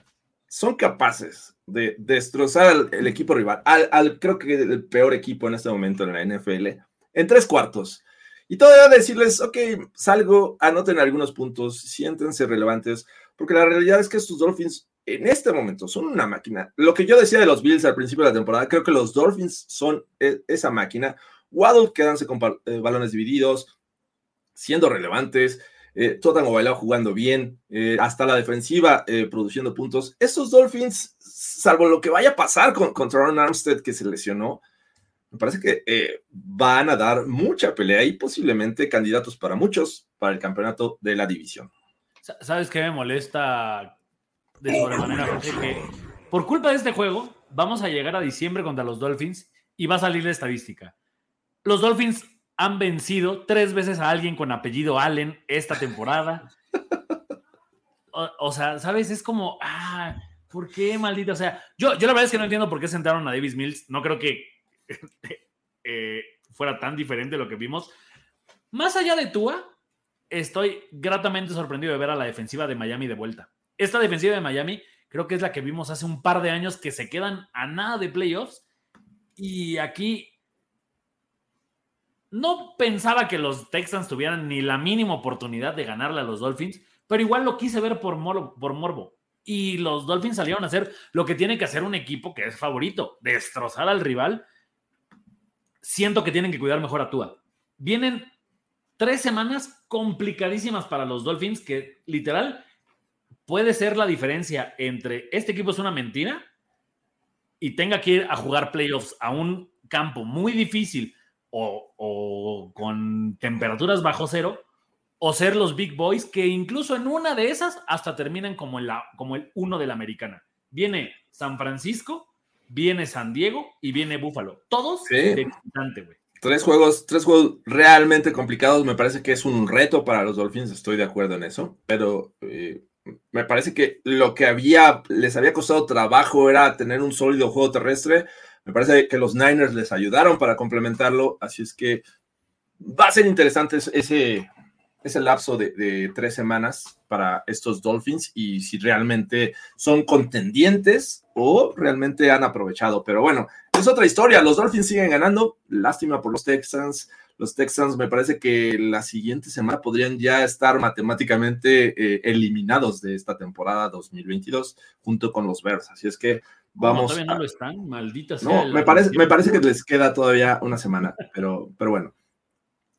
son capaces de destrozar al, el equipo rival, al, creo que el peor equipo en este momento en la NFL, en tres cuartos. Y todavía decirles, ok, salgo, anoten algunos puntos, siéntense relevantes, porque la realidad es que estos Dolphins en este momento son una máquina. Lo que yo decía de los Bills al principio de la temporada, creo que los Dolphins son e, esa máquina. Waddle quedándose con eh, balones divididos, siendo relevantes, eh, Totango Bailao jugando bien, eh, hasta la defensiva eh, produciendo puntos. Estos Dolphins, salvo lo que vaya a pasar con, contra Ron Armstead que se lesionó, me parece que eh, van a dar mucha pelea y posiblemente candidatos para muchos para el campeonato de la división. ¿Sabes qué me molesta de sobremanera, que por culpa de este juego vamos a llegar a diciembre contra los Dolphins y va a salir la estadística. Los Dolphins han vencido tres veces a alguien con apellido Allen esta temporada. O, sea, ¿sabes? Es como, ah, ¿por qué, maldita? O sea, yo, yo la verdad es que no entiendo por qué sentaron a Davis Mills. No creo que eh, fuera tan diferente lo que vimos. Más allá de Tua, estoy gratamente sorprendido de ver a la defensiva de Miami de vuelta esta defensiva de Miami creo que es la que vimos hace un par de años que se quedan a nada de playoffs. Y aquí no pensaba que los Texans tuvieran ni la mínima oportunidad de ganarle a los Dolphins, pero igual lo quise ver por, mor por morbo. Y los Dolphins salieron a hacer lo que tiene que hacer un equipo que es favorito, destrozar al rival. Siento que tienen que cuidar mejor a Tua. Vienen tres semanas complicadísimas para los Dolphins que literal puede ser la diferencia entre este equipo es una mentira y tenga que ir a jugar playoffs a un campo muy difícil o, o, con temperaturas bajo cero, o ser los big boys que incluso en una de esas hasta terminan como, la, como el uno de la americana. Viene San Francisco, viene San Diego y viene Buffalo. Todos sí. de visitante, güey. Tres juegos, tres juegos realmente complicados. Me parece que es un reto para los Dolphins, estoy de acuerdo en eso, pero eh, me parece que lo que había, les había costado trabajo era tener un sólido juego terrestre. Me parece que los Niners les ayudaron para complementarlo, así es que va a ser interesante ese, es el lapso de, de, tres semanas para estos Dolphins y si realmente son contendientes o realmente han aprovechado. Pero bueno, es otra historia. Los Dolphins siguen ganando. Lástima por los Texans. Los Texans me parece que la siguiente semana podrían ya estar matemáticamente eh, eliminados de esta temporada 2022 junto con los Bears. Así es que vamos. No, no lo están, maldita No, me parece, me parece que les queda todavía una semana, pero, pero bueno.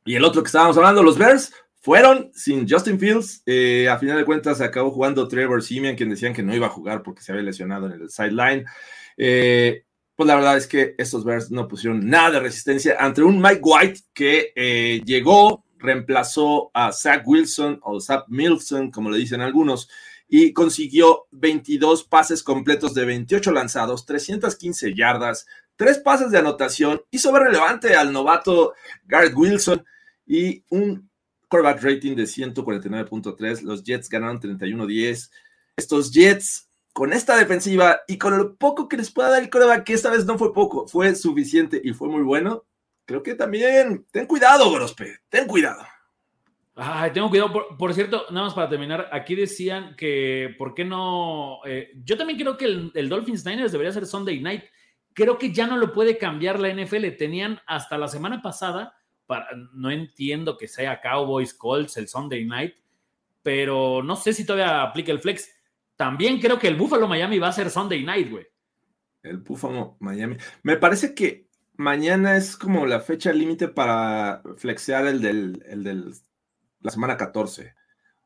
Y el otro que estábamos hablando, los Bears, fueron sin Justin Fields. Eh, a final de cuentas, se acabó jugando Trevor Simeon, quien decían que no iba a jugar porque se había lesionado en el sideline. Eh, pues la verdad es que estos Bears no pusieron nada de resistencia ante un Mike White que eh, llegó, reemplazó a Zach Wilson o Zach Milson, como le dicen algunos, y consiguió 22 pases completos de 28 lanzados, 315 yardas, tres pases de anotación, hizo ver relevante al novato Garrett Wilson y un quarterback rating de 149.3. Los Jets ganaron 31-10. Estos Jets, con esta defensiva y con lo poco que les pueda dar el quarterback, que esta vez no fue poco, fue suficiente y fue muy bueno. Creo que también, ten cuidado, Grospe, ten cuidado. Ay, tengo cuidado. Por, por, cierto, nada más para terminar, aquí decían que, ¿por qué no? Eh, yo también creo que el, el, Dolphins Niners debería ser Sunday Night. Creo que ya no lo puede cambiar la NFL. Tenían hasta la semana pasada no entiendo que sea Cowboys, Colts, el Sunday Night, pero no sé si todavía aplica el flex. También creo que el Buffalo Miami va a ser Sunday Night, güey. El Buffalo Miami. Me parece que mañana es como la fecha límite para flexear el del, el del la semana 14.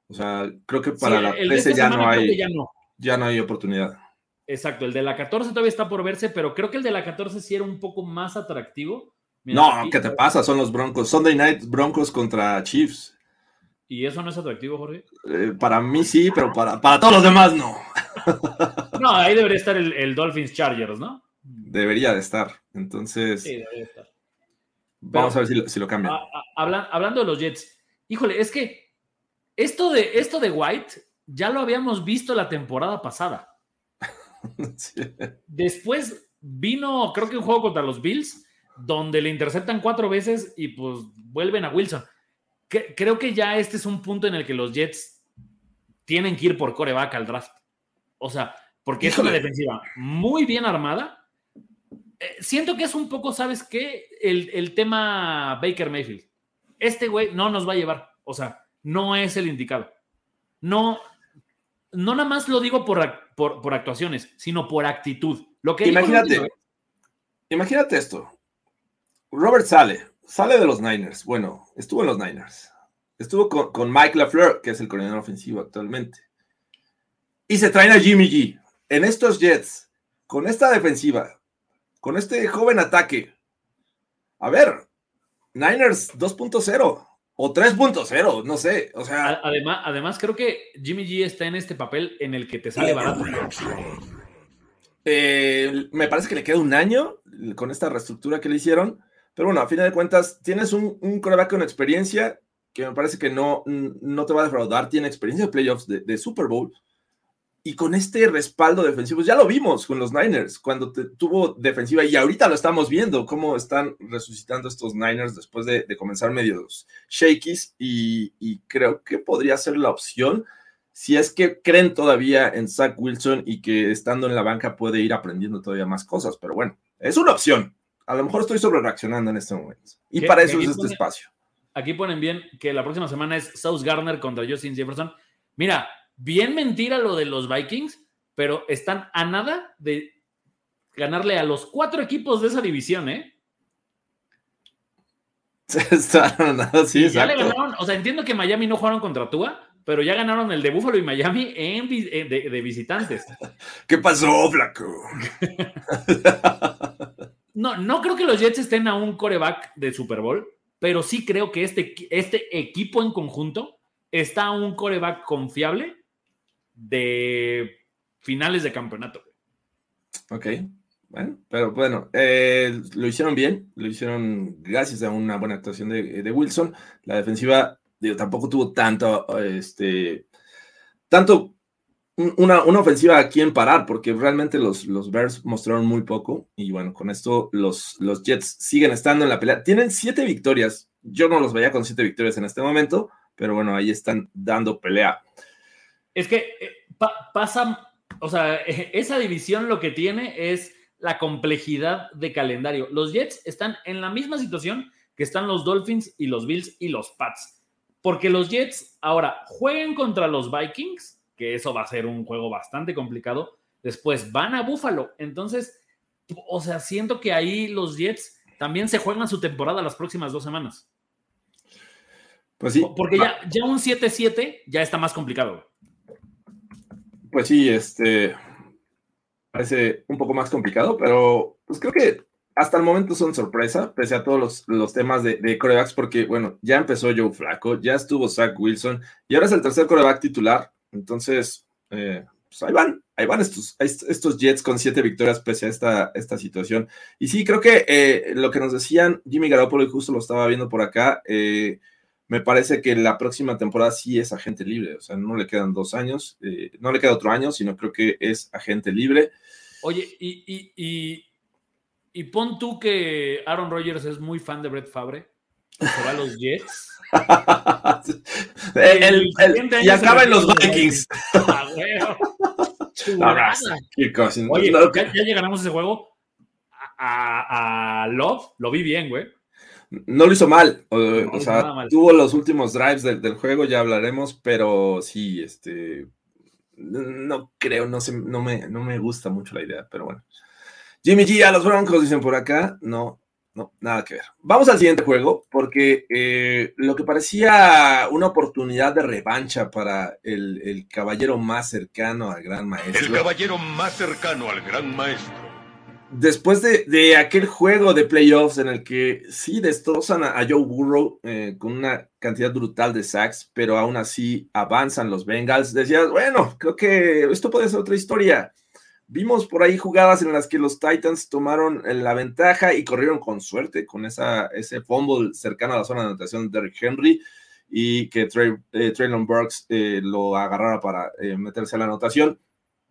O sea, creo que para la 13 ya no hay ya no. ya no hay oportunidad. Exacto, el de la 14 todavía está por verse, pero creo que el de la 14 sí era un poco más atractivo Mira, no, aquí, ¿qué te pasa? Son los Broncos. Sunday Night Broncos contra Chiefs. ¿Y eso no es atractivo, Jorge? Eh, para mí sí, pero para, para todos los demás no. no, ahí debería estar el, el, Dolphins Chargers, ¿no? Debería de estar. Entonces. Sí, debería estar. Vamos pero, a ver si lo, si lo cambian. A, a, habla, hablando de los Jets, híjole, es que esto de, esto de White ya lo habíamos visto la temporada pasada. sí. Después vino, creo que un juego contra los Bills donde le interceptan cuatro veces y pues vuelven a Wilson. Que, creo que ya este es un punto en el que los Jets tienen que ir por coreback al draft. O sea, porque Híjole. es una defensiva muy bien armada. Eh, siento que es un poco, ¿sabes qué? El, el, tema Baker Mayfield. Este güey no nos va a llevar. O sea, no es el indicado. No, no nada más lo digo por, por, por actuaciones, sino por actitud. Lo que imagínate, imagínate esto. Robert sale, sale de los Niners. Bueno, estuvo en los Niners. Estuvo con, con, Mike LaFleur, que es el coordinador ofensivo actualmente. Y se traen a Jimmy G. En estos Jets, con esta defensiva, con este joven ataque. A ver, Niners 2.0 o 3.0, no sé. O sea. Además, además, creo que Jimmy G está en este papel en el que te sale barato. Eh, me parece que le queda un año con esta reestructura que le hicieron. Pero bueno, a fin de cuentas, tienes un, un coreback con experiencia que me parece que no, no te va a defraudar, tiene experiencia de playoffs de, de, Super Bowl. Y con este respaldo defensivo, ya lo vimos con los Niners, cuando te, tuvo defensiva, y ahorita lo estamos viendo, cómo están resucitando estos Niners después de, de comenzar medios shakies, y, y, creo que podría ser la opción si es que creen todavía en Zach Wilson y que estando en la banca puede ir aprendiendo todavía más cosas, pero bueno, es una opción, a lo mejor estoy sobre reaccionando en este momento. Y para eso es este ponen, espacio. Aquí ponen bien que la próxima semana es South Garner contra Justin Jefferson. Mira, bien mentira lo de los Vikings, pero están a nada de ganarle a los cuatro equipos de esa división, ¿eh? Están a nada, sí, ya le ganaron, o sea, entiendo que Miami no jugaron contra Tua, pero ya ganaron el de Buffalo y Miami en, de, de, de visitantes. ¿Qué pasó, flaco? No, no creo que los Jets estén a un coreback de Super Bowl, pero sí creo que este, este equipo en conjunto está a un coreback confiable de finales de campeonato. Ok, bueno, pero bueno, eh, lo hicieron bien, lo hicieron gracias a una buena actuación de, de Wilson. La defensiva, digo, tampoco tuvo tanto, este, tanto una, una, ofensiva a quien parar, porque realmente los, los Bears mostraron muy poco. Y bueno, con esto los, los Jets siguen estando en la pelea. Tienen siete victorias. Yo no los veía con siete victorias en este momento, pero bueno, ahí están dando pelea. Es que eh, pa- pasa, o sea, esa división lo que tiene es la complejidad de calendario. Los Jets están en la misma situación que están los Dolphins y los Bills y los Pats. Porque los Jets ahora jueguen contra los Vikings, que eso va a ser un juego bastante complicado. Después van a Buffalo. Entonces, o sea, siento que ahí los Jets también se juegan su temporada las próximas dos semanas. Pues sí. Porque ya, ya un 7-7 ya está más complicado. Pues sí, este parece un poco más complicado, pero pues creo que hasta el momento son sorpresa, pese a todos los, los temas de, de corebacks, porque bueno, ya empezó Joe Flaco, ya estuvo Zach Wilson y ahora es el tercer coreback titular. Entonces, eh, pues ahí van, ahí van estos, estos Jets con siete victorias pese a esta, esta situación. Y sí, creo que eh, lo que nos decían Jimmy Garoppolo, y justo lo estaba viendo por acá, eh, me parece que la próxima temporada sí es agente libre, o sea, no le quedan dos años, eh, no le queda otro año, sino creo que es agente libre. Oye, y, y, y, y pon tú que Aaron Rodgers es muy fan de Brett Favre, se va a los Jets. el, el, y acaba en los Vikings. Ah. Oye, ya, ya llegaremos a ese juego. A, a- a Love lo vi bien, güey. No lo hizo mal, o, No o hizo sea, mal. tuvo los últimos drives del, del juego, ya hablaremos, pero sí, este, no creo, no, sé, no, me, no me gusta mucho la idea, pero bueno. Jimmy G a los Broncos, dicen por acá, no, no, nada que ver. Vamos al siguiente juego, porque eh, lo que parecía una oportunidad de revancha para el, el caballero más cercano al gran El maestro caballero más cercano al gran maestro. Después de, aquel juego de playoffs en el que sí destrozan a, a Joe Burrow eh, con una cantidad brutal de sacks, pero aún así avanzan los Bengals, decías, bueno, creo que esto puede ser otra historia. Vimos por ahí jugadas en las que los Titans tomaron eh, la ventaja y corrieron con suerte con ese fumble cercano a la zona de anotación de Derrick Henry y que Trey, eh, Traylon Burks eh, lo agarrara para meterse a la anotación.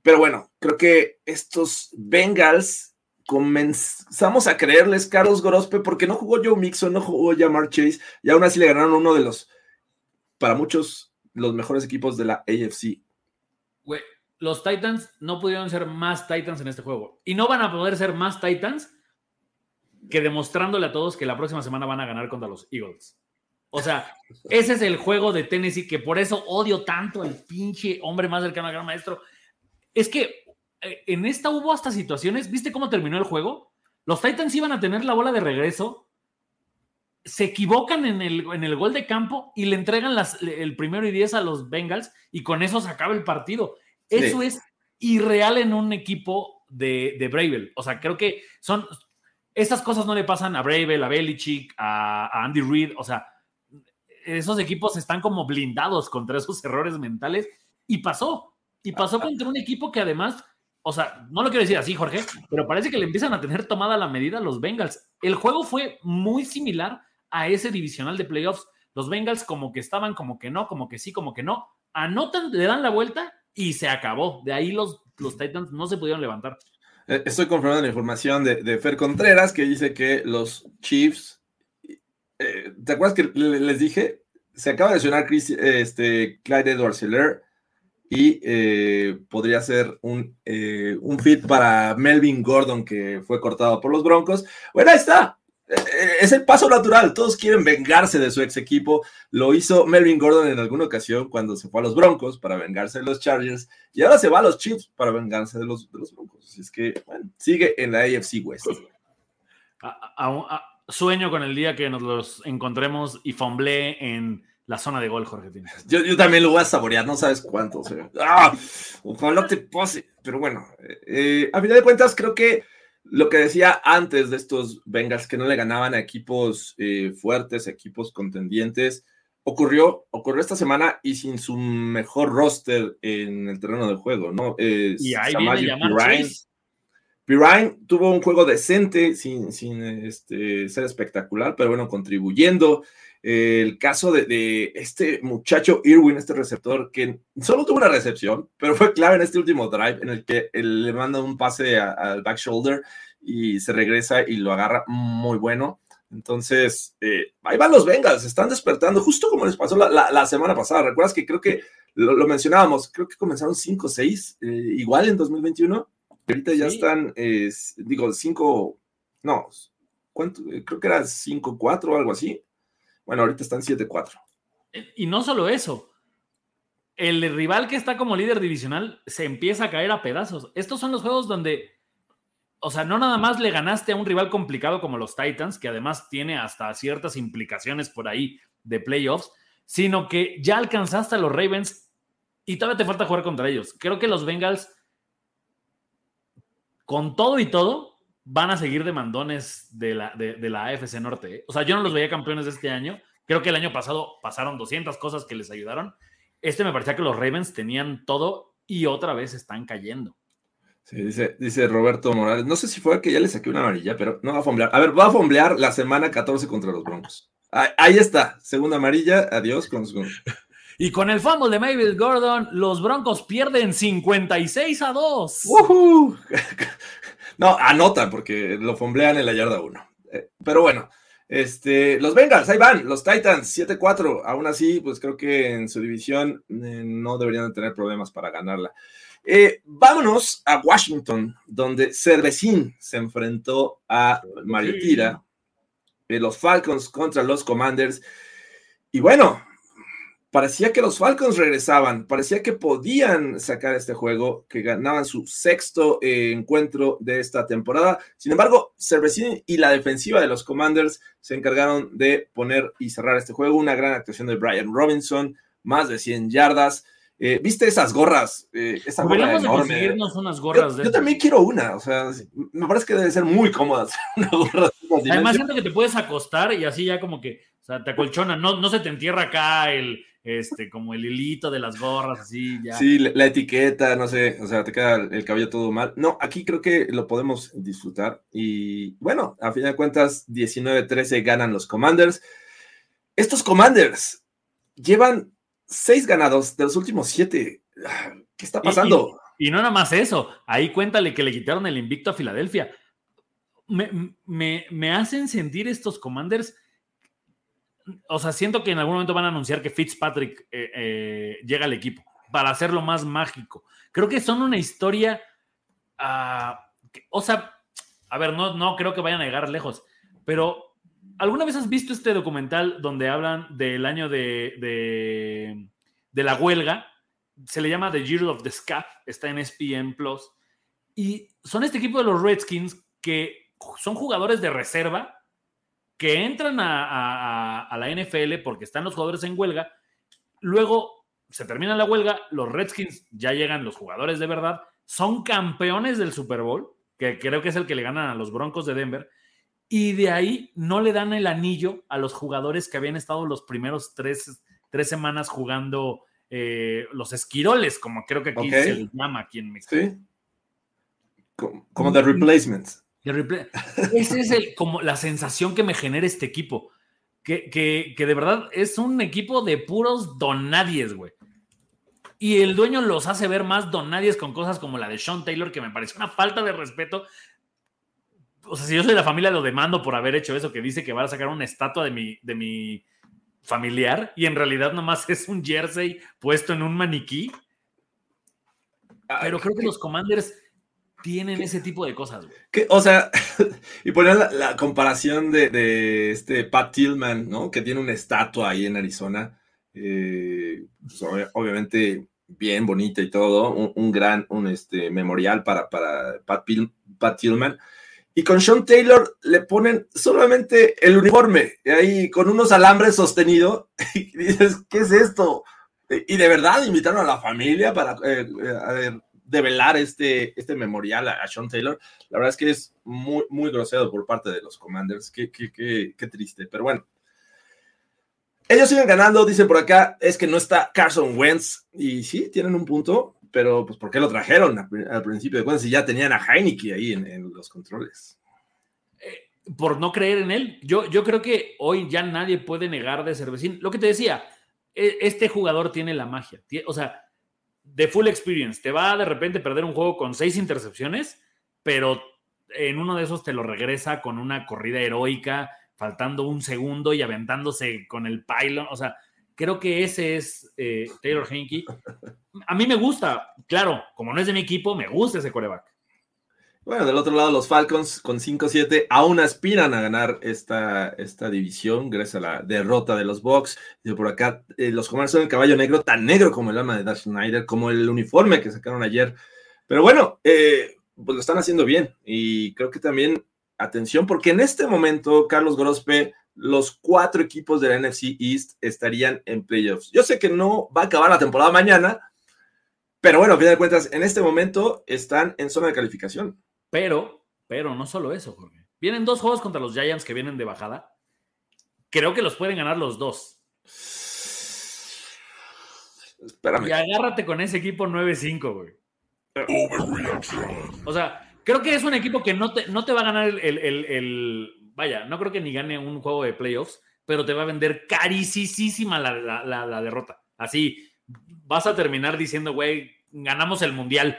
Pero bueno, creo que estos Bengals comenzamos a creerles Carlos Gorospe porque no jugó Joe Mixon, no jugó Jamar Chase y aún así le ganaron uno de los, para muchos, los mejores equipos de la AFC. Güey, los Titans no pudieron ser más Titans en este juego. Y no van a poder ser más Titans que demostrándole a todos que la próxima semana van a ganar contra los Eagles. O sea, ese es el juego de Tennessee que por eso odio tanto al pinche hombre más cercano al gran maestro. Es que en esta hubo hasta situaciones, ¿viste cómo terminó el juego? Los Titans iban a tener la bola de regreso, se equivocan en el, en el gol de campo y le entregan las- el primero y diez a los Bengals y con eso se acaba el partido. Eso Sí. es irreal en un equipo de, de Bravel. O sea, creo que son. Estas cosas no le pasan a Bravel, a Belichick, a, a Andy Reid. O sea, esos equipos están como blindados contra esos errores mentales. Y pasó. Y pasó contra un equipo que además. O sea, no lo quiero decir así, Jorge, pero parece que le empiezan a tener tomada la medida los Bengals. El juego fue muy similar a ese divisional de playoffs. Los Bengals como que estaban, como que no, como que sí, como que no. Anotan, le dan la vuelta y se acabó. De ahí los, los Titans no se pudieron levantar. Eh, Estoy confirmando la información de, de Fer Contreras que dice que los Chiefs, eh, ¿te acuerdas que le- les dije? Se acaba de lesionar este, Clyde Edwards Hiller y eh, podría ser un, eh, un fit para Melvin Gordon que fue cortado por los Broncos. Bueno, ahí está. Eh, eh, Es el paso natural. Todos quieren vengarse de su ex equipo. Lo hizo Melvin Gordon en alguna ocasión cuando se fue a los Broncos para vengarse de los Chargers. Y ahora se va a los Chiefs para vengarse de los, de los Broncos. Así es que, bueno, sigue en la AFC West. Sueño con el día que nos los encontremos y fomblé en la zona de gol, Jorge. Tino. Yo, yo también lo voy a saborear, no sabes cuánto. o sea, ¡ah! ojalá te pase. Pero bueno, eh, a final de cuentas, creo que lo que decía antes de estos Bengals que no le ganaban a equipos eh, fuertes, equipos contendientes, ocurrió, ocurrió esta semana y sin su mejor roster en el terreno de juego, ¿no? Eh, Y ahí viene Chase. Pirine tuvo un juego decente, sin, sin este, ser espectacular, pero bueno, contribuyendo. El caso de, este muchacho Irwin, este receptor, que solo tuvo una recepción, pero fue clave en este último drive en el que él le manda un pase al back shoulder y se regresa y lo agarra muy bueno. Entonces, eh, ahí van los Bengals, están despertando, justo como les pasó la semana pasada. ¿Recuerdas que creo que lo, lo mencionábamos? Creo que comenzaron 5-6, eh, igual en 2021. Ahorita ya están, eh, digo, 5, no, ¿cuánto? Eh, Creo que era 5-4 o algo así. Bueno, ahorita están 7-4. Y no solo eso. El rival que está como líder divisional se empieza a caer a pedazos. Estos son los juegos donde, o sea, no nada más le ganaste a un rival complicado como los Titans, que además tiene hasta ciertas implicaciones por ahí de playoffs, sino que ya alcanzaste a los Ravens y todavía te falta jugar contra ellos. Creo que los Bengals, con todo y todo, van a seguir de mandones de la, de, la AFC Norte. ¿eh? O sea, yo no los veía campeones de este año. Creo que el año pasado pasaron 200 cosas que les ayudaron. Este me parecía que los Ravens tenían todo y otra vez están cayendo. Sí, dice, dice Roberto Morales. No sé si fue que ya le saqué una amarilla, pero no va a fomblear. A ver, va a fomblear la semana 14 contra los Broncos. Ahí, está, segunda amarilla. Adiós con con- Y con el fumble de Mayfield Gordon, los Broncos pierden 56 a 2. ¡Woohoo! No, anota porque lo fomblean en la yarda 1. pero bueno, este, los Bengals, ahí van, los Titans, 7-4. Aún así, pues creo que en su división eh, no deberían de tener problemas para ganarla. Eh, vámonos a Washington, donde Cervecín se enfrentó a Mario Tira, eh, los Falcons contra los Commanders. Y bueno, parecía que los Falcons regresaban, parecía que podían sacar este juego, que ganaban su sexto eh, encuentro de esta temporada. Sin embargo, Cervecín y la defensiva de los Commanders se encargaron de poner y cerrar este juego. Una gran actuación de Brian Robinson, más de 100 yardas. Eh, ¿Viste esas gorras? Eh, esa gorra enorme. conseguirnos unas Yo, gorras de yo también quiero una, o sea, me parece que debe ser muy cómoda hacer una gorra de Además, siento que te puedes acostar y así ya como que, o sea, te acolchona, no, no se te entierra acá el, este, como el hilito de las gorras, así ya. Sí, la, la etiqueta, no sé, o sea, te queda el cabello todo mal. No, aquí creo que lo podemos disfrutar. Y bueno, a fin de cuentas, 19-13 ganan los Commanders. Estos Commanders llevan seis ganados de los últimos siete. ¿Qué está Y- pasando? Y no nada más eso, ahí cuéntale que le quitaron el invicto a Filadelfia. Me, me- me hacen sentir estos commanders, o sea, siento que en algún momento van a anunciar que Fitzpatrick eh, eh, llega al equipo para hacerlo más mágico. Creo que son una historia, ah, que- o sea, a ver, no, no creo que vayan a llegar lejos, pero ¿alguna vez has visto este documental donde hablan del año de, de, la huelga? se le llama The Year of the Scap, está en SPN Plus. Y son este equipo de los Redskins que son jugadores de reserva que entran a, a- a- a la NFL porque están los jugadores en huelga. Luego se termina la huelga, los Redskins ya llegan los jugadores de verdad, son campeones del Super Bowl, que creo que es el que le ganan a los Broncos de Denver. Y de ahí no le dan el anillo a los jugadores que habían estado los primeros tres, tres semanas jugando eh, los esquiroles, como creo que aquí Ok. se les llama aquí en México. Sí. Como, como The Replacements. De replay. Esa es el, como la sensación que me genera este equipo. Que, que- que de verdad es un equipo de puros donadies, güey. Y el dueño los hace ver más donadies con cosas como la de Sean Taylor, que me parece una falta de respeto. O sea, si yo soy la familia, lo demando por haber hecho eso, que dice que va a sacar una estatua de mi, de mi familiar y en realidad nomás es un jersey puesto en un maniquí. Pero creo que los Commanders tienen ese tipo de cosas, güey. O sea, y poner la, la comparación de, de este Pat Tillman, ¿no? Que tiene una estatua ahí en Arizona. eh, pues, ob- obviamente bien bonita y todo. Un, un gran un, este, memorial para, para Pat, Pil- Pat Tillman. Y con Sean Taylor le ponen solamente el uniforme, ahí con unos alambres sostenido. Y dices, ¿qué es esto? Y de verdad invitaron a la familia para eh, eh, a ver, develar este, este memorial a, a Sean Taylor. La verdad es que es muy, muy grosero por parte de los Commanders. Qué, qué, qué, triste, pero bueno. Ellos siguen ganando, dicen por acá, es que no está Carson Wentz. Y sí, tienen un punto, pero pues ¿por qué lo trajeron al, principio de cuentas si ya tenían a Heineke ahí en, en los controles? por no creer en él. Yo, yo creo que hoy ya nadie puede negar de Cervecín. Lo que te decía, e- este jugador tiene la magia. O sea, de full experience. Te va a de repente perder un juego con seis intercepciones, pero en uno de esos te lo regresa con una corrida heroica, faltando un segundo y aventándose con el pylon. O sea, creo que ese es eh, Taylor Henke. A mí me gusta, claro, como no es de mi equipo, me gusta ese coreback. Bueno, del otro lado, los Falcons con 5-7 aún aspiran a ganar esta, esta división gracias a la derrota de los Bucks. Y por acá, eh, los Commanders son el caballo negro, tan negro como el alma de Darth Schneider, como el uniforme que sacaron ayer. Pero bueno, eh, pues lo están haciendo bien. Y creo que también, atención, porque en este momento, Carlos Grospe, los cuatro equipos de la NFC East estarían en playoffs. Yo sé que no va a acabar la temporada mañana, pero bueno, a fin de cuentas, en este momento están en zona de calificación. Pero, pero no solo eso, Jorge. Vienen dos juegos contra los Giants que vienen de bajada. Creo que los pueden ganar los dos. Espérame. Y agárrate con ese equipo 9-5, güey. O sea, creo que es un equipo que no te, no te va a ganar el, el- el- el- Vaya, no creo que ni gane un juego de playoffs, pero te va a vender carísima la, la- la- la derrota. Así, vas a terminar diciendo, güey, ganamos el mundial.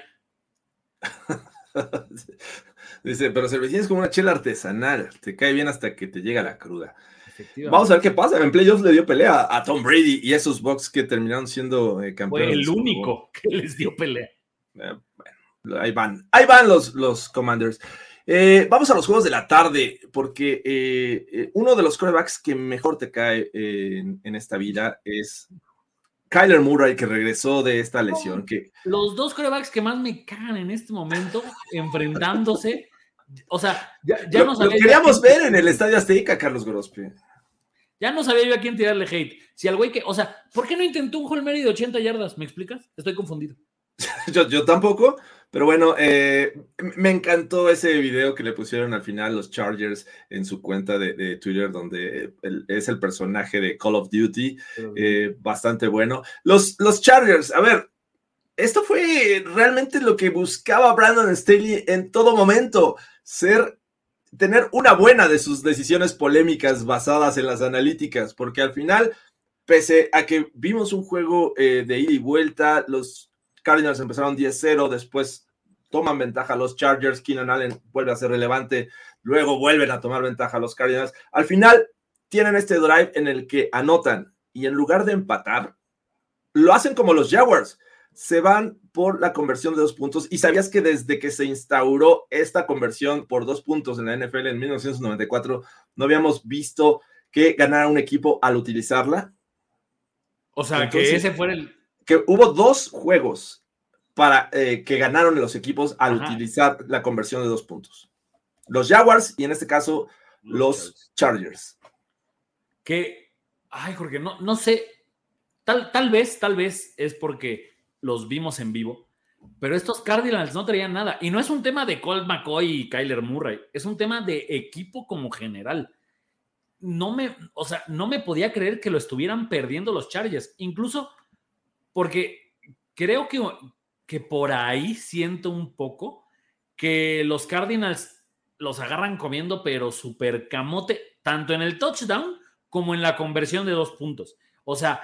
Dice, pero cervecín es como una chela artesanal. Te cae bien hasta que te llega la cruda. Vamos a ver qué pasa. En playoffs le dio pelea a Tom Brady y esos Bucks que terminaron siendo eh, campeones. Fue el único que les dio pelea. Eh, bueno, ahí van. Ahí van los, los Commanders. Eh, vamos a los juegos de la tarde, porque eh, eh, uno de los corebacks que mejor te cae en, en esta vida es Kyler Murray, que regresó de esta lesión. Que, Los dos corebacks que más me cagan en este momento, enfrentándose. O sea, ya, ya lo, no lo sabía yo queríamos ver en el Estadio Azteca, Carlos Grospe. Ya no sabía yo a quién tirarle hate. Si al güey que, o sea, ¿por qué no intentó un Holmeri de 80 yardas? ¿Me explicas? Estoy confundido. Yo, yo tampoco, pero bueno, eh, me encantó ese video que le pusieron al final los Chargers en su cuenta de, de Twitter, donde el- es el personaje de Call of Duty, eh, bastante bueno. Los, los Chargers, a ver, esto fue realmente lo que buscaba Brandon Staley en todo momento, ser, tener una buena de sus decisiones polémicas basadas en las analíticas, porque al final, pese a que vimos un juego eh, de ida y vuelta, los Cardinals empezaron 10-0, después toman ventaja los Chargers, Keenan Allen vuelve a ser relevante, luego vuelven a tomar ventaja los Cardinals. Al final tienen este drive en el que anotan y en lugar de empatar, lo hacen como los Jaguars, se van por la conversión de dos puntos y sabías que desde que se instauró esta conversión por dos puntos en la NFL en 1994, no habíamos visto que ganara un equipo al utilizarla O sea, Entonces- que ese fuera el. Que hubo dos juegos para eh, que ganaron los equipos al Ajá. utilizar la conversión de dos puntos. Los Jaguars y en este caso los Chargers. Que. Ay, Jorge, no, no sé. Tal, tal vez, tal vez es porque los vimos en vivo. Pero estos Cardinals no traían nada. Y no es un tema de Colt McCoy y Kyler Murray. Es un tema de equipo como general. No me, o sea, no me podía creer que lo estuvieran perdiendo los Chargers. Incluso porque creo que, que por ahí siento un poco que los Cardinals los agarran comiendo, pero súper camote, tanto en el touchdown como en la conversión de dos puntos. O sea,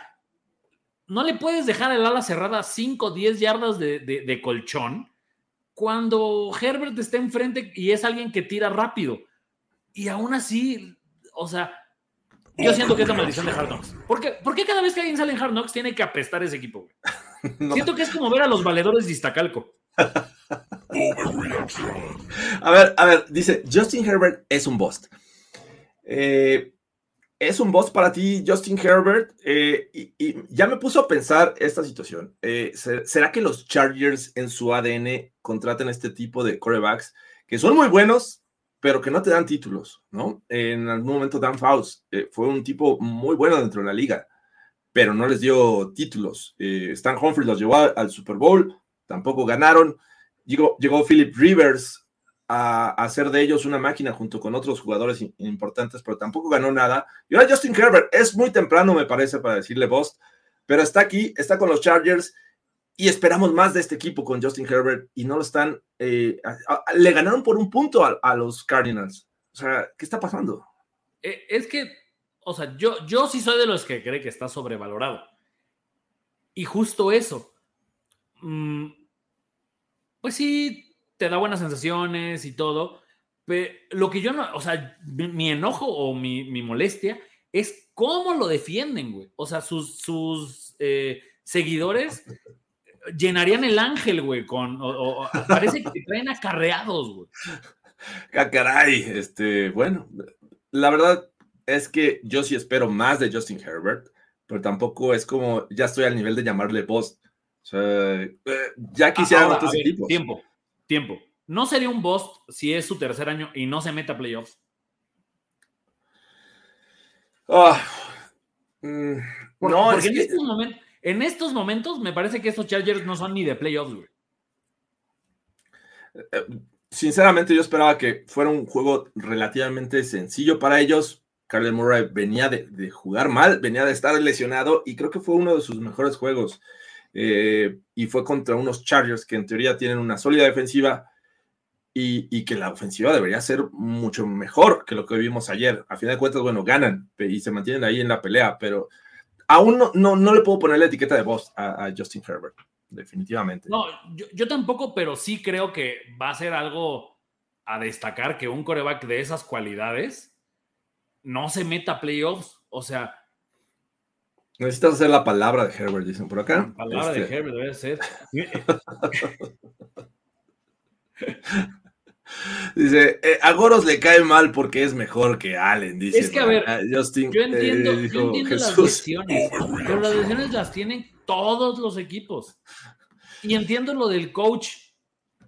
no le puedes dejar el ala cerrada 5 o 10 yardas de, de- de colchón cuando Herbert está enfrente y es alguien que tira rápido. Y aún así, o sea, yo siento que es la maldición de Hard Knocks. ¿Por qué, por qué cada vez que alguien sale en Hard Knocks tiene que apestar ese equipo? güey? No. Siento que es como ver a los valedores de Iztacalco. A ver, a ver, dice Justin Herbert es un bust. Eh, ¿Es un boss para ti, Justin Herbert? Eh, y, y ya me puso a pensar esta situación. Eh, ¿se- ¿Será que los Chargers en su ADN contratan este tipo de corebacks que son muy buenos, pero que no te dan títulos? ¿no? En algún momento Dan Faust eh, fue un tipo muy bueno dentro de la liga, pero no les dio títulos. Eh, Stan Humphrey los llevó al, Super Bowl, tampoco ganaron. Llegó, llegó Philip Rivers a, a hacer de ellos una máquina junto con otros jugadores importantes, pero tampoco ganó nada. Y ahora Justin Herbert, es muy temprano, me parece, para decirle Bost, pero está aquí, está con los Chargers y esperamos más de este equipo con Justin Herbert y no lo están. eh, le ganaron por un punto a, los Cardinals. O sea, ¿qué está pasando? Eh, es que, o sea, yo, yo sí soy de los que cree que está sobrevalorado. Y justo eso. mm, pues sí, te da buenas sensaciones y todo, Pe- lo que yo no, o sea, mi, mi enojo o mi, mi molestia es cómo lo defienden, güey. O sea, sus, sus eh, seguidores llenarían el ángel, güey, con, o- o- o- parece que traen acarreados, güey. Ah, caray, este, bueno, la verdad es que yo sí espero más de Justin Herbert, pero tampoco es como, ya estoy al nivel de llamarle boss. O sea, eh, ya quisieran Ahora, otros ver, equipos. Tiempo, tiempo. ¿No sería un bust si es su tercer año y no se mete a playoffs? Ah, mm, no, porque es en, que- estos momentos, en estos momentos me parece que estos Chargers no son ni de playoffs, güey. eh, sinceramente yo esperaba que fuera un juego relativamente sencillo para ellos. Carly Murray venía de, jugar mal, venía de estar lesionado y creo que fue uno de sus mejores juegos. Eh, y fue contra unos Chargers que en teoría tienen una sólida defensiva y, y que la ofensiva debería ser mucho mejor que lo que vimos ayer. A final de cuentas, bueno, ganan y se mantienen ahí en la pelea, pero aún no, no, no le puedo poner la etiqueta de boss a, a Justin Herbert, definitivamente. No, yo, yo tampoco, pero sí creo que va a ser algo a destacar que un coreback de esas cualidades no se meta a playoffs. O sea, Necesitas hacer la palabra de Herbert, dicen por acá. la palabra Este, de Herbert debe ser. Dice, eh, a Goros le cae mal porque es mejor que Allen, dice. Es que, a ver, Justin, Yo entiendo, eh, yo dijo entiendo las Jesús. lesiones, pero las lesiones las tienen todos los equipos. Y entiendo lo del coach,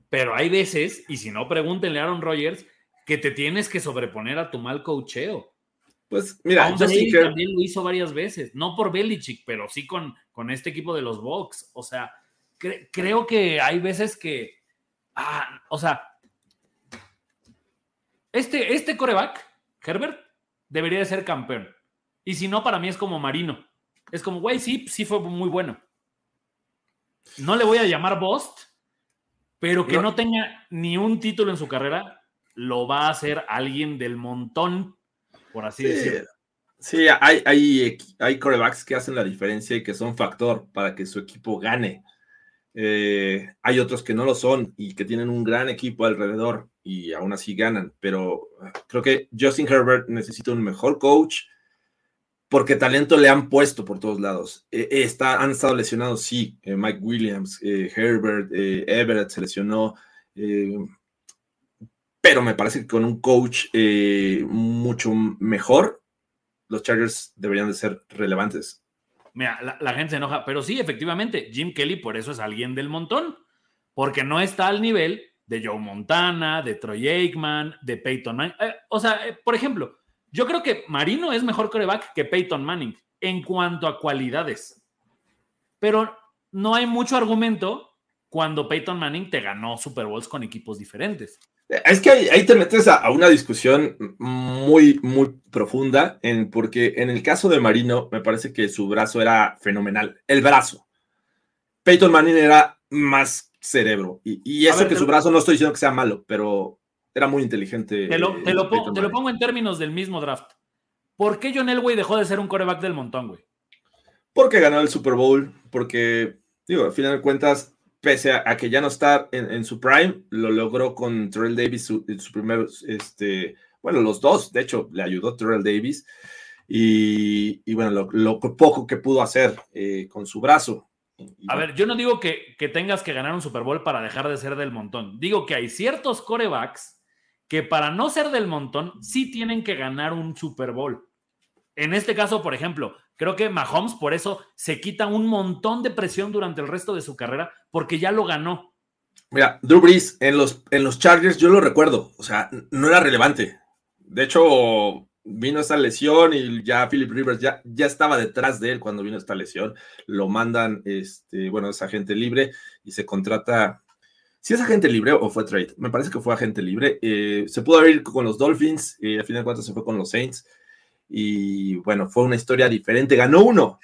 pero hay veces, y si no, pregúntenle a Aaron Rodgers, que te tienes que sobreponer a tu mal coacheo. Pues mira, Tom Justin también lo hizo varias veces, no por Belichick, pero sí con, con este equipo de los Bucks. O sea, cre- creo que hay veces que, ah, o sea, este, este coreback, Herbert, debería de ser campeón. Y si no, para mí es como Marino. Es como, güey, sí, sí fue muy bueno. No le voy a llamar Bost, pero que No. no tenga ni un título en su carrera, lo va a hacer alguien del montón, por así Sí, decirlo. sí, hay, hay, hay corebacks que hacen la diferencia y que son factor para que su equipo gane. Eh, hay otros que no lo son y que tienen un gran equipo alrededor y aún así ganan, pero ah, creo que Justin Herbert necesita un mejor coach porque talento le han puesto por todos lados. Eh, eh, está, han estado lesionados, sí, eh, Mike Williams, eh, Herbert, Everett se lesionó, pero me parece que con un coach mucho mejor, los Chargers deberían de ser relevantes. Mira, la, gente se enoja, pero sí, efectivamente, Jim Kelly por eso es alguien del montón, porque no está al nivel de Joe Montana, de Troy Aikman, de Peyton Manning. Eh, o sea, eh, por ejemplo, yo creo que Marino es mejor coreback que Peyton Manning en cuanto a cualidades, pero no hay mucho argumento cuando Peyton Manning te ganó Super Bowls con equipos diferentes. Es que ahí, ahí te metes a, a una discusión muy, muy profunda, en, porque en el caso de Marino, me parece que su brazo era fenomenal. El brazo. Peyton Manning era más cerebro. Y, y eso ver, que su lo- brazo no estoy diciendo que sea malo, pero era muy inteligente. Te lo, te lo eh, pongo, te lo pongo en términos del mismo draft. ¿Por qué John Elway dejó de ser un coreback del montón, güey? Porque ganó el Super Bowl, porque, digo, al final de cuentas, pese a, a que ya no está en, en su prime, lo logró con Terrell Davis, su, en su primer, este, bueno, los dos, de hecho, le ayudó Terrell Davis, y, y bueno, lo, lo poco que pudo hacer eh, con su brazo. A ver, yo no digo que, que tengas que ganar un Super Bowl para dejar de ser del montón. Digo que hay ciertos corebacks que para no ser del montón sí tienen que ganar un Super Bowl. En este caso, por ejemplo, creo que Mahomes por eso se quita un montón de presión durante el resto de su carrera porque ya lo ganó. Mira, Drew Brees en los, en los Chargers, yo lo recuerdo, o sea, no era relevante. De hecho, vino esta lesión y ya Philip Rivers ya, ya estaba detrás de él cuando vino esta lesión. Lo mandan, este, bueno, es agente libre y se contrata. Si es agente libre o fue trade, me parece que fue agente libre. Eh, se pudo haber ido con los Dolphins, y al final de cuentas se fue con los Saints. Y bueno, fue una historia diferente. Ganó uno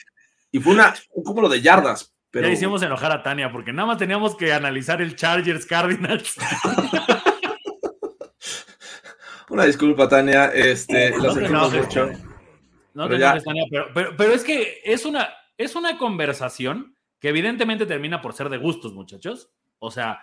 y fue una, un cúmulo de yardas. Pero Ya hicimos enojar a Tania porque nada más teníamos que analizar el Chargers Cardinals. una disculpa, Tania. Este, lo No te sentimos enojes, mucho. No Pero ya- Tania, pero, pero, pero es que es una, es una conversación que evidentemente termina por ser de gustos, muchachos. O sea,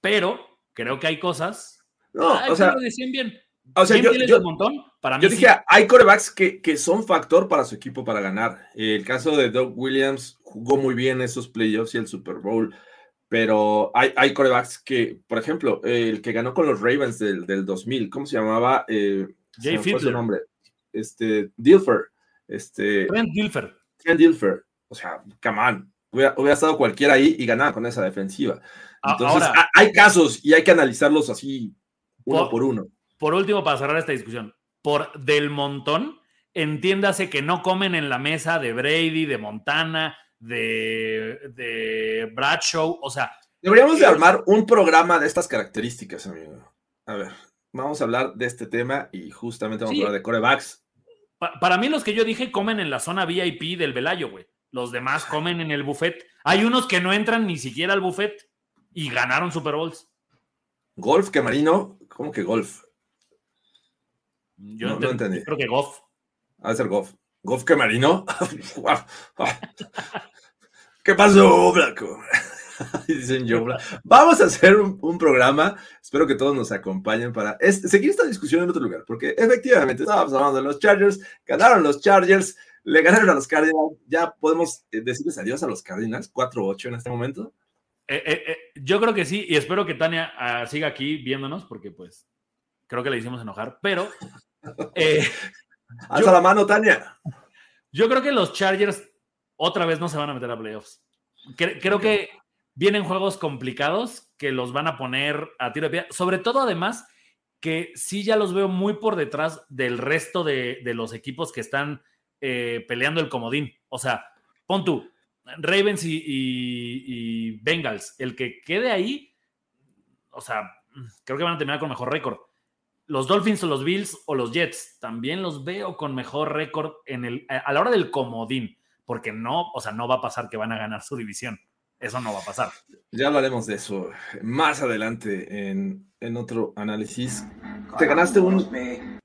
pero creo que hay cosas No, Ay, o sea, lo decían bien. O sea, ¿Quién yo, yo- montón? Para mí yo sí. dije, hay corebacks que, que son factor para su equipo para ganar. El caso de Doug Williams jugó muy bien esos playoffs y el Super Bowl, pero hay, hay corebacks que, por ejemplo, el que ganó con los Ravens del, del 2000, ¿cómo se llamaba? Eh, se Jay fue su nombre. Este, Dilfer. Este, Trent Dilfer. Trent Dilfer. O sea, come on. Hubiera, hubiera estado cualquiera ahí y ganaba con esa defensiva. A- Entonces, ahora- hay casos y hay que analizarlos así, uno Por- por uno. Por último, para cerrar esta discusión, por del montón, entiéndase que no comen en la mesa de Brady, de Montana, de, de Bradshaw, o sea, Deberíamos de armar un programa de estas características, amigo. A ver, vamos a hablar de este tema y justamente vamos Sí. a hablar de corebacks. pa- para mí los que yo dije comen en la zona VIP del Velayo, güey. Los demás comen en el buffet. Hay unos que no entran ni siquiera al buffet y ganaron Super Bowls. Golf, que Marino, ¿cómo que golf? Yo No, no ent- entendí. creo que Goff. Ha de ser golf. ¿Golf que Marino? ¿Qué pasó, Blanco? Dicen yo, Vamos a hacer un, un programa. Espero que todos nos acompañen para es- seguir esta discusión en otro lugar, porque efectivamente estábamos hablando de los Chargers, ganaron los Chargers, le ganaron a los Cardinals. Ya podemos eh, decirles adiós a los Cardinals, 4-8 en este momento. Eh, eh, eh, yo creo que sí, y espero que Tania ah, siga aquí viéndonos, porque pues creo que le hicimos enojar, pero eh, Alza Yo- la mano, Tania. yo creo que los Chargers otra vez no se van a meter a playoffs. Cre- creo que vienen juegos complicados que los van a poner a tiro de piedra, sobre todo además que sí ya los veo muy por detrás del resto de, de los equipos que están eh, peleando el comodín. O sea, pon tú, Ravens y, y- y Bengals, el que quede ahí, o sea, creo que van a terminar con mejor récord. Los Dolphins o los Bills o los Jets, también los veo con mejor récord en el, a la hora del comodín, porque no, o sea, no va a pasar que van a ganar su división. Eso no va a pasar. Ya hablaremos de eso más adelante en, en otro análisis. Te ganaste un.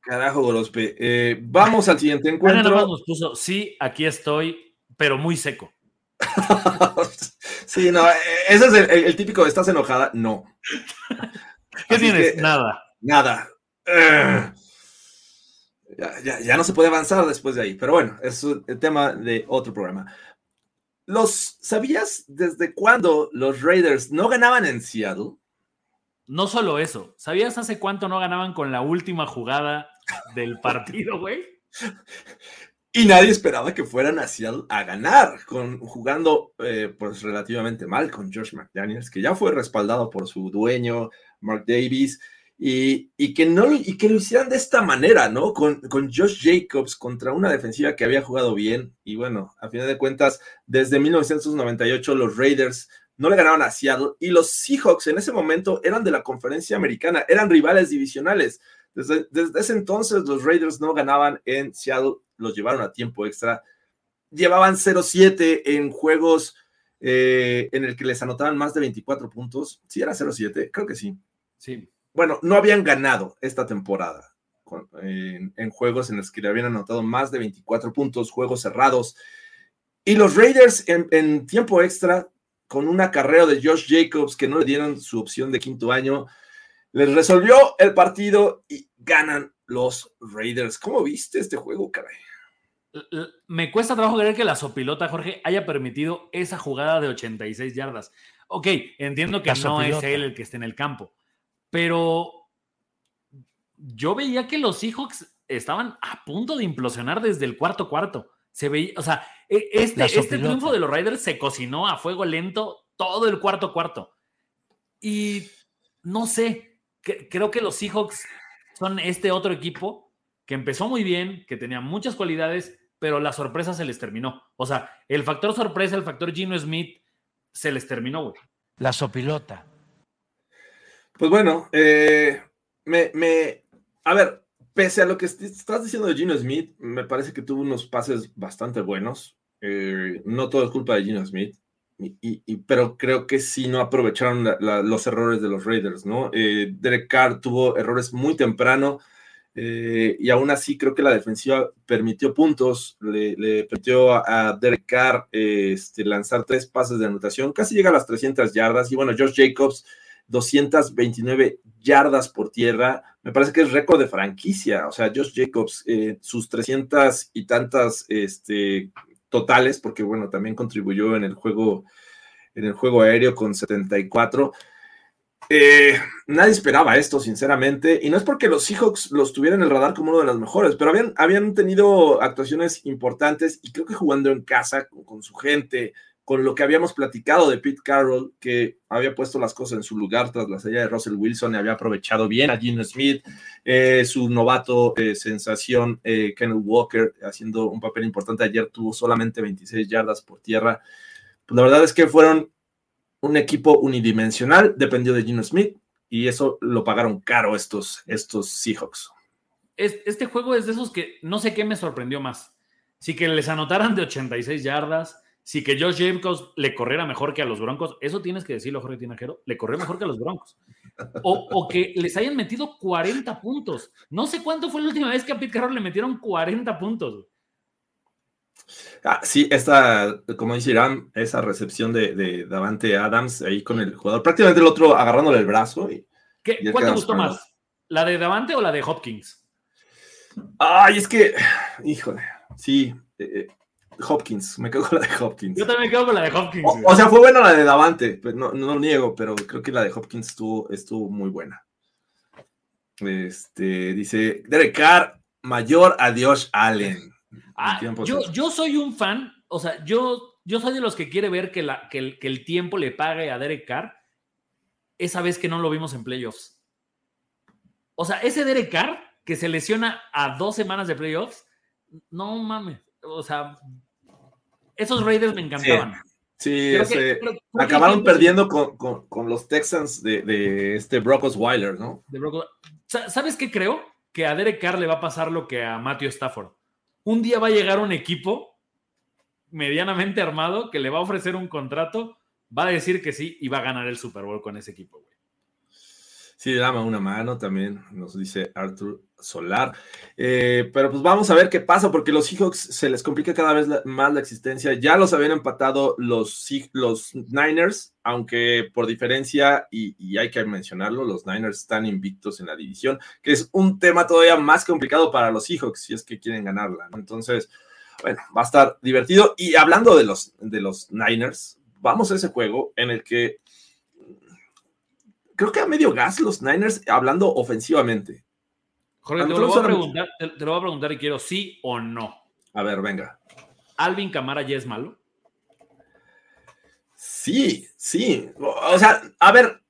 Carajo, Gorospe. Eh, vamos al siguiente Ana nada más encuentro. nos puso, sí, aquí estoy, pero muy seco. sí, no, eh, ese es el, el- el típico estás enojada. No. ¿Qué Así tienes? que, Nada. Nada. Eh, ya, ya- ya no se puede avanzar después de ahí. Pero bueno, es el tema de otro programa. Los, ¿Sabías desde cuándo los Raiders no ganaban en Seattle? No solo eso, ¿sabías hace cuánto no ganaban con la última jugada del partido, güey? Y nadie esperaba que fueran a Seattle a ganar, con, jugando eh, pues relativamente mal con Josh McDaniels, que ya fue respaldado por su dueño, Mark Davis, y, y que, no, y que lo hicieran de esta manera, ¿no? Con, con Josh Jacobs contra una defensiva que había jugado bien. Y bueno, a final de cuentas, desde 1998 los Raiders no le ganaron a Seattle y los Seahawks en ese momento eran de la conferencia americana, eran rivales divisionales. Desde, desde ese entonces los Raiders no ganaban en Seattle, los llevaron a tiempo extra. Llevaban 0-7 en juegos eh, en el que les anotaban más de 24 puntos. Sí, era 0-7, creo que sí. Sí. Bueno, no habían ganado esta temporada con- en, en juegos en los que le habían anotado más de 24 puntos, juegos cerrados. Y los Raiders en, en tiempo extra, con un acarreo de Josh Jacobs que no le dieron su opción de quinto año, les resolvió el partido y ganan los Raiders. ¿Cómo viste este juego, caray? Me cuesta trabajo creer que la sopilota, Jorge, haya permitido esa jugada de 86 yardas. Ok, entiendo que La no es él el que esté en el campo, pero yo veía que los Seahawks estaban a punto de implosionar desde el cuarto cuarto. Se veía, o sea, e- este, este triunfo de los Raiders se cocinó a fuego lento todo el cuarto cuarto. Y no sé, que- creo que los Seahawks son este otro equipo que empezó muy bien, que tenía muchas cualidades, pero la sorpresa se les terminó. O sea, el factor sorpresa, el factor Gino Smith, se les terminó, güey. La sopilota. Pues bueno, eh, me, a ver, pese a lo que est- estás diciendo de Gino Smith, me parece que tuvo unos pases bastante buenos. Eh, no todo es culpa de Gino Smith, y, pero creo que sí no aprovecharon los errores de los Raiders, ¿no? Eh, Derek Carr tuvo errores muy temprano. eh, y aún así creo que la defensiva permitió puntos, le, permitió a, Derek Carr este, lanzar tres pases de anotación, casi llega a las 300 yardas. Y bueno, Josh Jacobs 229 yardas por tierra. Me parece que es récord de franquicia. O sea, Josh Jacobs, eh, sus 300 y tantas este, totales, porque bueno, también contribuyó en el juego, en el juego aéreo con 74. Eh, nadie esperaba esto, sinceramente, y no es porque los Seahawks los tuvieran en el radar como uno de los mejores, pero habían, habían tenido actuaciones importantes y creo que jugando en casa con, con, su gente, con lo que habíamos platicado de Pete Carroll, que había puesto las cosas en su lugar tras la salida de Russell Wilson y había aprovechado bien a Gino Smith, eh, su novato eh, sensación eh, Kenneth Walker haciendo un papel importante ayer, tuvo solamente 26 yardas por tierra. Pues la verdad es que fueron un equipo unidimensional, dependió de Gino Smith, y eso lo pagaron caro estos, estos Seahawks. Este juego es de esos que no sé qué me sorprendió más. Si que les anotaran de 86 yardas, si que Josh Jacobs le corriera mejor que a los Broncos, eso tienes que decirlo, Jorge Tinajero, le corrió mejor que a los Broncos. O, o, que les hayan metido 40 puntos. No sé cuánto fue la última vez que a Pete Carroll le metieron 40 puntos. Ah, sí, esta, como dice Irán, esa recepción de, de, Davante Adams ahí con el jugador, prácticamente el otro agarrándole el brazo. Y, ¿Qué, y ¿Cuál te gustó más? ¿La de Davante o la de Hopkins? Ay, es que, híjole, sí, eh, Hopkins, me quedo con la de Hopkins. Yo también quedo con la de Hopkins. O, o sea, fue buena la de Davante, pues no, no lo niego, pero creo que la de Hopkins estuvo, estuvo muy buena. Este, dice Derek Carr, mayor a Josh Allen. Ah, yo, yo, soy un fan, o sea, yo, yo soy de los que quiere ver que, la, que, el, que el tiempo le pague a Derek Carr esa vez que no lo vimos en playoffs. O sea, ese Derek Carr que se lesiona a dos semanas de playoffs, no mames, o sea, esos Raiders me encantaban. Sí, sí ese, que, acabaron perdiendo con, con, con, los Texans de, de este Brock Osweiler, ¿no? De Brock, ¿Sabes qué creo? Que a Derek Carr le va a pasar lo que a Matthew Stafford un día va a llegar un equipo medianamente armado que le va a ofrecer un contrato, va a decir que sí y va a ganar el Super Bowl con ese equipo, güey. Sí, dame una mano también, nos dice Arthur Solar. Eh, pero pues vamos a ver qué pasa, porque los Seahawks se les complica cada vez más la existencia. Ya los habían empatado los, los Niners, aunque por diferencia, y, hay que mencionarlo, los Niners están invictos en la división, que es un tema todavía más complicado para los Seahawks si es que quieren ganarla. ¿no? Entonces, bueno, va a estar divertido. Y hablando de los, de los Niners, vamos a ese juego en el que creo que a medio gas los Niners hablando ofensivamente. Jorge, te lo, voy a preguntar, te, te lo voy a preguntar y quiero sí o no. A ver, venga. ¿Alvin Camara ya es malo? Sí, sí. O sea, a ver,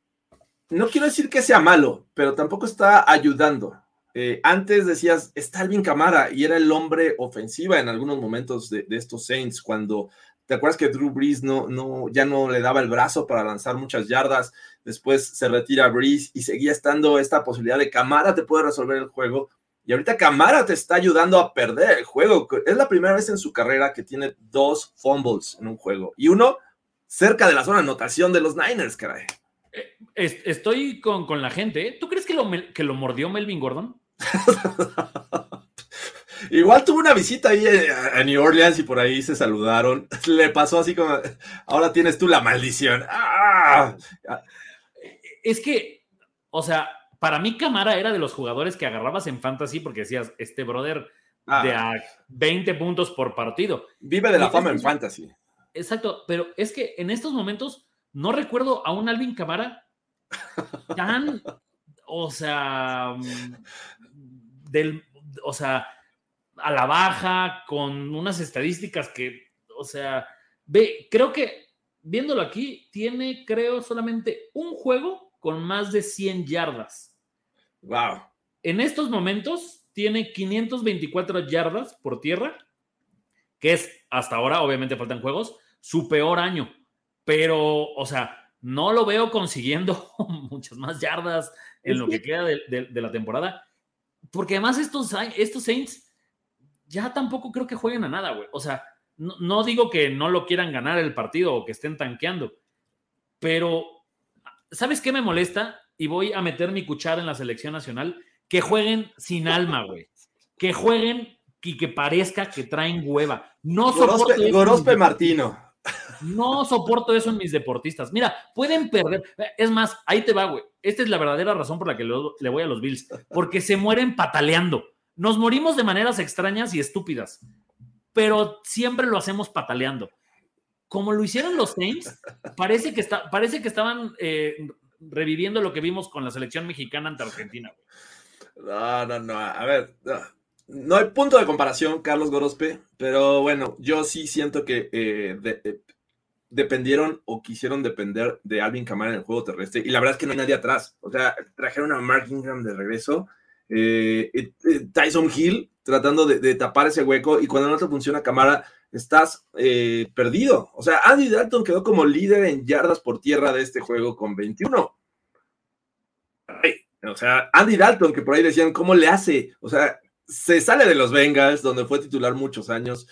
no quiero decir que sea malo, pero tampoco está ayudando. Eh, antes decías, está Alvin Camara y era el hombre ofensiva en algunos momentos de, de, estos Saints cuando ¿Te acuerdas que Drew Brees no, no, ya no le daba el brazo para lanzar muchas yardas? Después se retira Brees y seguía estando esta posibilidad de Camara te puede resolver el juego. Y ahorita Camara te está ayudando a perder el juego. Es la primera vez en su carrera que tiene dos fumbles en un juego. Y uno cerca de la zona de anotación de los Niners, caray. Estoy con, con la gente. ¿eh? ¿Tú crees que lo, que lo mordió Melvin Gordon? Igual tuvo una visita ahí a New Orleans y por ahí se saludaron. Le pasó así como, ahora tienes tú la maldición. ¡Ah! Es que, o sea, para mí Camara era de los jugadores que agarrabas en fantasy porque decías, este brother ah. de a 20 puntos por partido. Vive de la fama en fantasy. Exacto, pero es que en estos momentos no recuerdo a un Alvin Camara tan, o sea, del, o sea, a la baja, con unas estadísticas que, o sea, ve, creo que viéndolo aquí, tiene, creo, solamente un juego con más de 100 yardas. Wow. En estos momentos tiene 524 yardas por tierra, que es hasta ahora, obviamente faltan juegos, su peor año. Pero, o sea, no lo veo consiguiendo muchas más yardas en lo que queda de, de, de la temporada. Porque además estos, estos Saints ya tampoco creo que jueguen a nada, güey. O sea, no, no, digo que no lo quieran ganar el partido o que estén tanqueando, pero ¿sabes qué me molesta? Y voy a meter mi cuchara en la selección nacional, que jueguen sin alma, güey. Que jueguen y que parezca que traen hueva. No Gorospe, Gorospe Martino. No soporto eso en mis deportistas. Mira, pueden perder. Es más, ahí te va, güey. Esta es la verdadera razón por la que le voy a los Bills. Porque se mueren pataleando. Nos morimos de maneras extrañas y estúpidas. Pero siempre lo hacemos pataleando. Como lo hicieron los Saints, parece que, parece que estaban eh, reviviendo lo que vimos con la selección mexicana ante Argentina. No, no, no. A ver, no, hay punto de comparación, Carlos Gorospe, pero bueno, yo sí siento que eh, eh, dependieron o quisieron depender de Alvin Kamara en el juego terrestre y la verdad es que no hay nadie atrás. O sea, trajeron a Mark Ingram de regreso, Tyson Hill tratando de, tapar ese hueco y cuando no te funciona Kamara estás eh, perdido. O sea, Andy Dalton quedó como líder en yardas por tierra de este juego con 21. o sea, Andy Dalton, que por ahí decían, ¿cómo le hace? O sea, se sale de los Bengals, donde fue titular muchos años,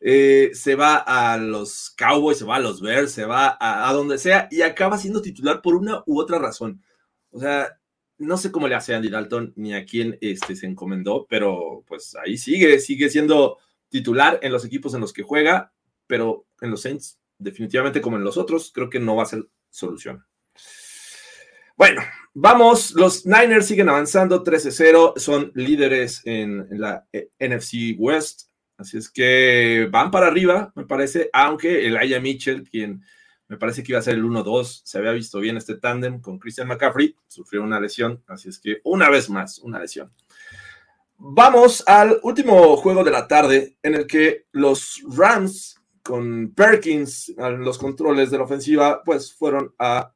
eh, se va a los Cowboys, se va a los Bears, se va a, donde sea y acaba siendo titular por una u otra razón. O sea, no sé cómo le hace Andy Dalton ni a quién este, se encomendó, pero pues ahí sigue, sigue siendo titular en los equipos en los que juega, pero en los Saints, definitivamente como en los otros, creo que no va a ser solución. Bueno, vamos, los Niners siguen avanzando 13-0, son líderes en, la eh, NFC West, así es que van para arriba, me parece, aunque el Aya Mitchell, quien me parece que iba a ser el 1-2, se había visto bien este tándem con Christian McCaffrey, sufrió una lesión, así es que una vez más, una lesión. Vamos al último juego de la tarde en el que los Rams con Perkins en los controles de la ofensiva, pues fueron a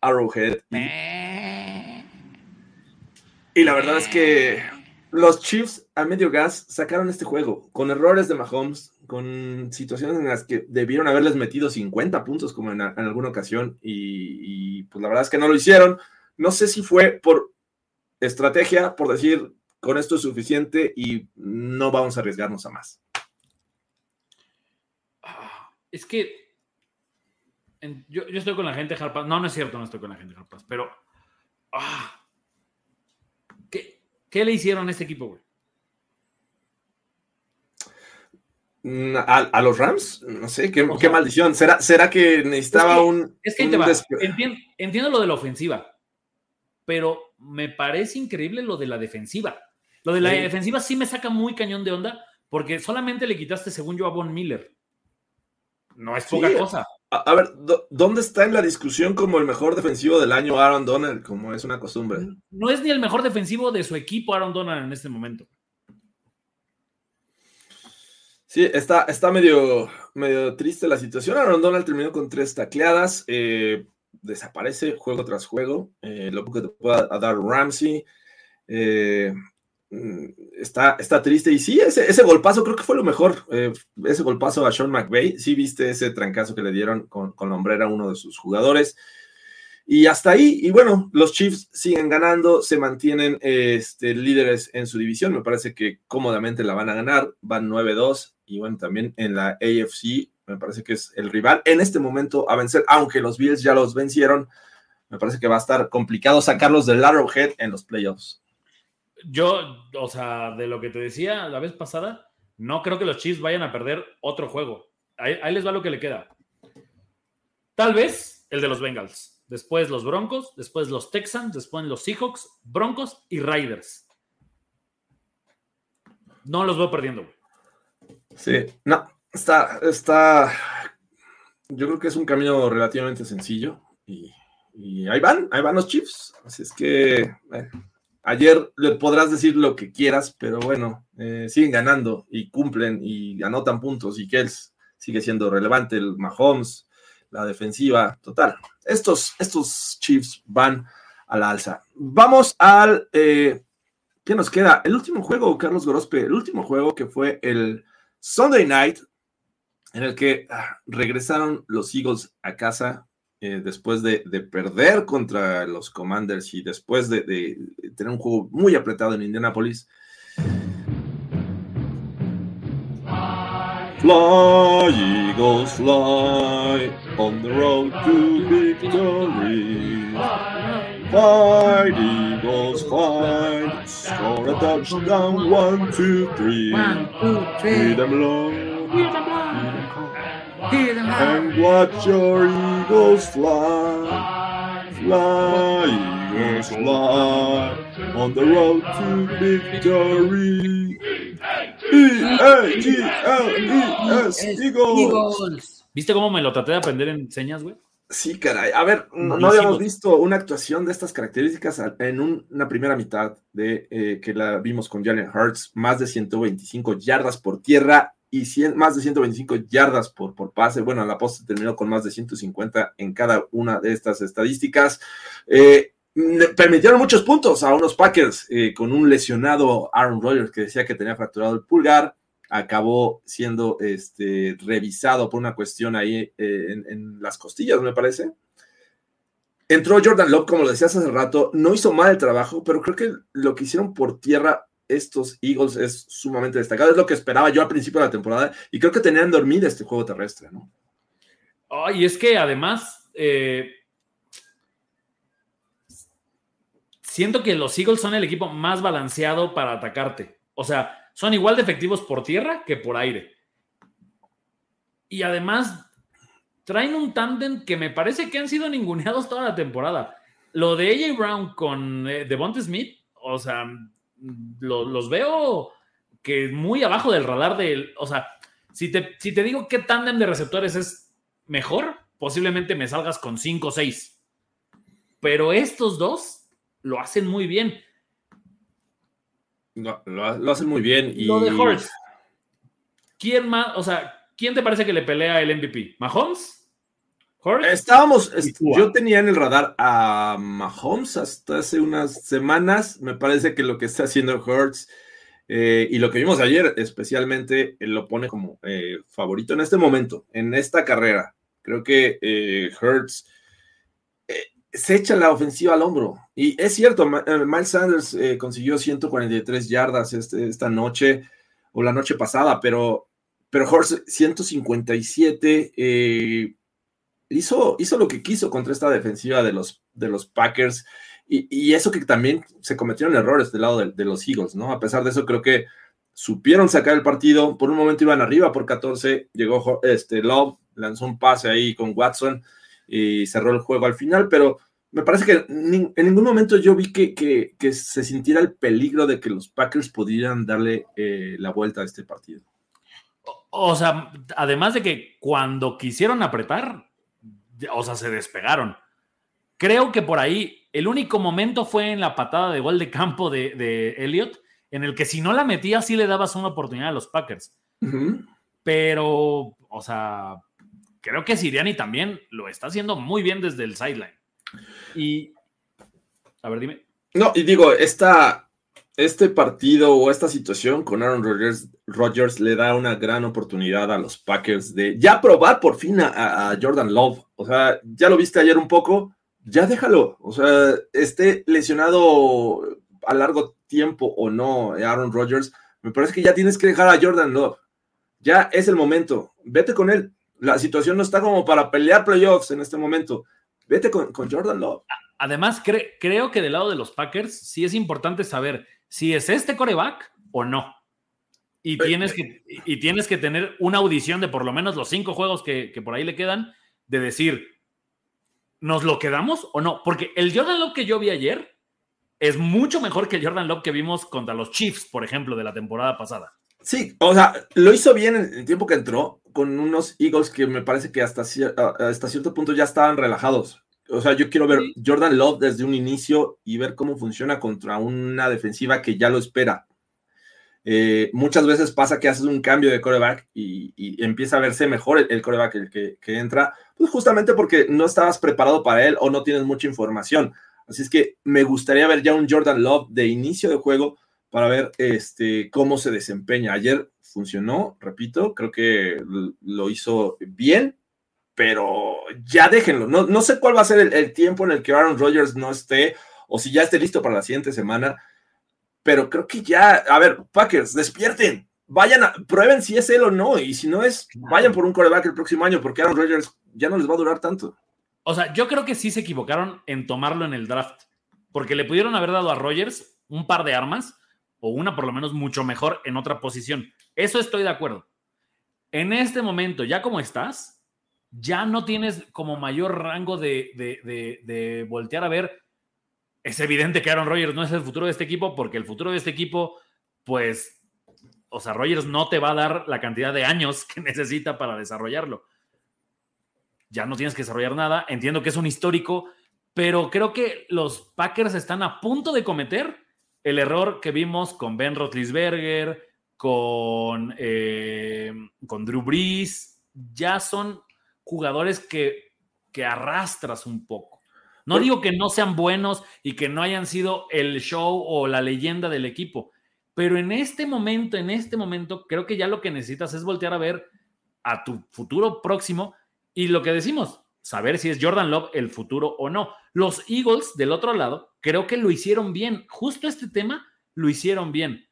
Arrowhead. Y, la verdad es que los Chiefs a medio gas sacaron este juego con errores de Mahomes, con situaciones en las que debieron haberles metido 50 puntos como en, alguna ocasión y, pues la verdad es que no lo hicieron. No sé si fue por estrategia, por decir con esto es suficiente y no vamos a arriesgarnos a más. Ah, es que yo, estoy con la gente Harpas. No, no es cierto, no estoy con la gente Harpas, pero ah, ¿qué, le hicieron a este equipo, güey? Mm, ¿A, los Rams? No sé, qué, maldición. ¿Será, ¿Será que necesitaba un. Es que entiendo lo de la ofensiva, pero me parece increíble lo de la defensiva. Lo de la defensiva sí me saca muy cañón de onda, porque solamente le quitaste, según yo, a Von Miller. No es poca cosa. A, ver, ¿dónde está en la discusión como el mejor defensivo del año Aaron Donald, como es una costumbre? No es ni el mejor defensivo de su equipo Aaron Donald en este momento. Sí, está, está medio, medio triste la situación. Aaron Donald terminó con tres tacleadas. Eh, desaparece juego tras juego. Eh, lo que te pueda dar Ramsey. Eh, está, está triste. Y sí, ese, ese golpazo creo que fue lo mejor. Eh, ese golpazo a Sean McVay. Sí, viste ese trancazo que le dieron con, con la hombrera a uno de sus jugadores. Y hasta ahí, y bueno, los Chiefs siguen ganando, se mantienen este, líderes en su división. Me parece que cómodamente la van a ganar. Van 9-2. Y bueno, también en la AFC, me parece que es el rival en este momento a vencer, aunque los Bills ya los vencieron. Me parece que va a estar complicado sacarlos del Arrowhead en los playoffs yo, o sea, de lo que te decía la vez pasada, no creo que los Chiefs vayan a perder otro juego. Ahí, les va lo que le queda. Tal vez el de los Bengals. Después los Broncos, después los Texans, después los Seahawks, Broncos y Riders. No los voy perdiendo. Sí, no, está, está. Yo creo que es un camino relativamente sencillo y, ahí van, ahí van los Chiefs. Así es que, Ayer le podrás decir lo que quieras, pero bueno, eh, siguen ganando y cumplen y anotan puntos y él sigue siendo relevante, el Mahomes, la defensiva, total. Estos, estos Chiefs van a la alza. Vamos al, eh, ¿qué nos queda? El último juego, Carlos Gorospe, el último juego que fue el Sunday Night, en el que ah, regresaron los Eagles a casa eh, después de, perder contra los Commanders y después de, tener un juego muy apretado en Indianapolis. Fly, Eagles, fly on the road to victory. Fight, Eagles, fight. Score a touchdown, one, two, three. One, two, three. them long. And watch your eagles fly, fly, eagles fly, on the road to victory. E-A-G-L-E-S, Eagles. ¿Viste cómo me lo traté de aprender en señas, güey? Sí, caray. A ver, no, no habíamos visto una actuación de estas características en un- una primera mitad de eh, que la vimos con Jalen Hurts, más de 125 yardas por tierra y 100 más de 125 yardas por, por pase. Bueno, la posta terminó con más de 150 en cada una de estas estadísticas. Eh, permitieron muchos puntos a unos Packers eh, con un lesionado Aaron Rodgers que decía que tenía fracturado el pulgar acabó siendo este, revisado por una cuestión ahí eh, en, en las costillas, me parece. Entró Jordan Love, como lo decías hace rato, no hizo mal el trabajo, pero creo que lo que hicieron por tierra estos Eagles es sumamente destacado. Es lo que esperaba yo al principio de la temporada y creo que tenían dormido este juego terrestre, ¿no? Ay, es que además, eh, siento que los Eagles son el equipo más balanceado para atacarte. O sea, son igual de efectivos por tierra que por aire. Y además, traen un tándem que me parece que han sido ninguneados toda la temporada. Lo de AJ Brown con eh, Devonta Smith, o sea, lo- los veo que muy abajo del radar del. O sea, si te, si te digo qué tándem de receptores es mejor, posiblemente me salgas con 5 o 6. Pero estos dos lo hacen muy bien. Lo hacen muy bien. Y... Lo de Hurts. ¿Quién más? O sea, ¿quién te parece que le pelea el MVP? ¿Mahomes? ¿Hurts? Estábamos, est- yo tenía en el radar a Mahomes hasta hace unas semanas. Me parece que lo que está haciendo Hurts eh, y lo que vimos ayer, especialmente, él lo pone como eh, favorito en este momento, en esta carrera. Creo que eh, Hurts eh, se echa la ofensiva al hombro. Y es cierto, Miles Sanders consiguió 143 yardas este- esta noche o la noche pasada, pero, pero Hurts 157. eh, hizo, hizo lo que quiso contra esta defensiva de los, de los Packers. Y, y eso que también se cometieron errores del lado de, los Eagles, ¿no? A pesar de eso, creo que supieron sacar el partido. Por un momento iban arriba por 14. Llegó este, Love, lanzó un pase ahí con Watson y cerró el juego al final. Pero me parece que en ningún momento yo vi que, que- que se sintiera el peligro de que los Packers pudieran darle eh, la vuelta a este partido. O sea, además de que cuando quisieron apretar, o sea, se despegaron. Creo que por ahí el único momento fue en la patada de gol de campo de, de Elliot, en el que si no la metía, sí le dabas una oportunidad a los Packers. Pero, o sea, creo que Siriani también lo está haciendo muy bien desde el sideline. Y, a ver, dime. No, y digo, esta, este partido o esta situación con Aaron Rodgers, Rodgers le da una gran oportunidad a los Packers de ya probar por fin a, Jordan Love. O sea, ya lo viste ayer un poco, ya déjalo. O sea, esté lesionado a largo tiempo o no Aaron Rodgers, me parece que ya tienes que dejar a Jordan Love. Ya es el momento. Vete con él. La situación no está como para pelear playoffs en este momento. Vete con, Jordan Love. Además, cre- creo que del lado de los Packers sí es importante saber si es este coreback o no. Y tienes que, y tienes que tener una audición de por lo menos los cinco juegos que, que por ahí le quedan, de decir, ¿nos lo quedamos o no? Porque el Jordan Love que yo vi ayer es mucho mejor que el Jordan Love que vimos contra los Chiefs, por ejemplo, de la temporada pasada. Sí, o sea, lo hizo bien en el tiempo que entró, con unos Eagles que me parece que hasta, hasta cierto punto ya estaban relajados. O sea, yo quiero ver. Jordan Love desde un inicio y ver cómo funciona contra una defensiva que ya lo espera. Eh, muchas veces pasa que haces un cambio de coreback y, y empieza a verse mejor el, el coreback el que, que entra, pues justamente porque no estabas preparado para él o no tienes mucha información. Así es que me gustaría ver ya un Jordan Love de inicio de juego para ver este, cómo se desempeña. Ayer funcionó, repito, creo que lo hizo bien, pero ya déjenlo. No, no sé cuál va a ser el, el tiempo en el que Aaron Rodgers no esté o si ya esté listo para la siguiente semana, pero creo que ya, a ver, Packers, despierten. Vayan a, prueben si es él o no, y si no es, vayan por un coreback el próximo año, porque Aaron Rodgers ya no les va a durar tanto. O sea, yo creo que sí se equivocaron en tomarlo en el draft, porque le pudieron haber dado a Rogers un par de armas o una por lo menos mucho mejor en otra posición. Eso estoy de acuerdo. En este momento, ya como estás, ya no tienes como mayor rango de, de, de, voltear a ver. Es evidente que Aaron Rodgers no es el futuro de este equipo porque el futuro de este equipo, pues, o sea, Rodgers no te va a dar la cantidad de años que necesita para desarrollarlo. Ya no tienes que desarrollar nada. Entiendo que es un histórico, pero creo que los Packers están a punto de cometer el error que vimos con Ben Roethlisberger, con, eh, con Drew Brees. Ya son jugadores que, que arrastras un poco. No digo que no sean buenos y que no hayan sido el show o la leyenda del equipo, pero en este momento, en este momento, creo que ya lo que necesitas es voltear a ver a tu futuro próximo y lo que decimos, saber si es Jordan Love el futuro o no. Los Eagles del otro lado, creo que lo hicieron bien. Justo este tema lo hicieron bien.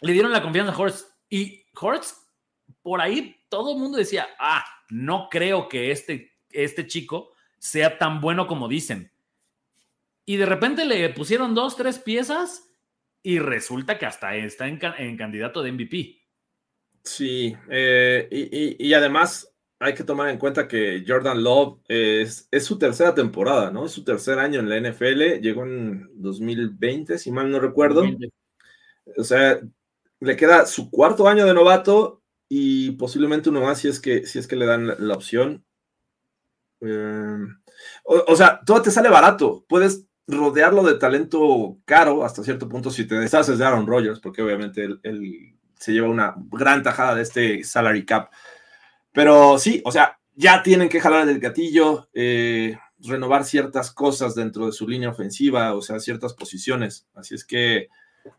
Le dieron la confianza a Horst y Horst, por ahí todo el mundo decía, ah, no creo que este, este chico sea tan bueno como dicen. Y de repente le pusieron dos, tres piezas y resulta que hasta está en, candidato de MVP. Sí, eh, y, además hay que tomar en cuenta que Jordan Love es, es, su tercera temporada, ¿no? Es su tercer año en la NFL, llegó en 2020, si mal no recuerdo. O sea, le queda su cuarto año de novato y posiblemente uno más si es que, si es que le dan la, opción. Eh, o, sea, todo te sale barato. Puedes rodearlo de talento caro hasta cierto punto si te deshaces de Aaron Rodgers, porque obviamente él, se lleva una gran tajada de este salary cap. Pero sí, o sea, ya tienen que jalar el gatillo, eh, renovar ciertas cosas dentro de su línea ofensiva, o sea, ciertas posiciones. Así es que,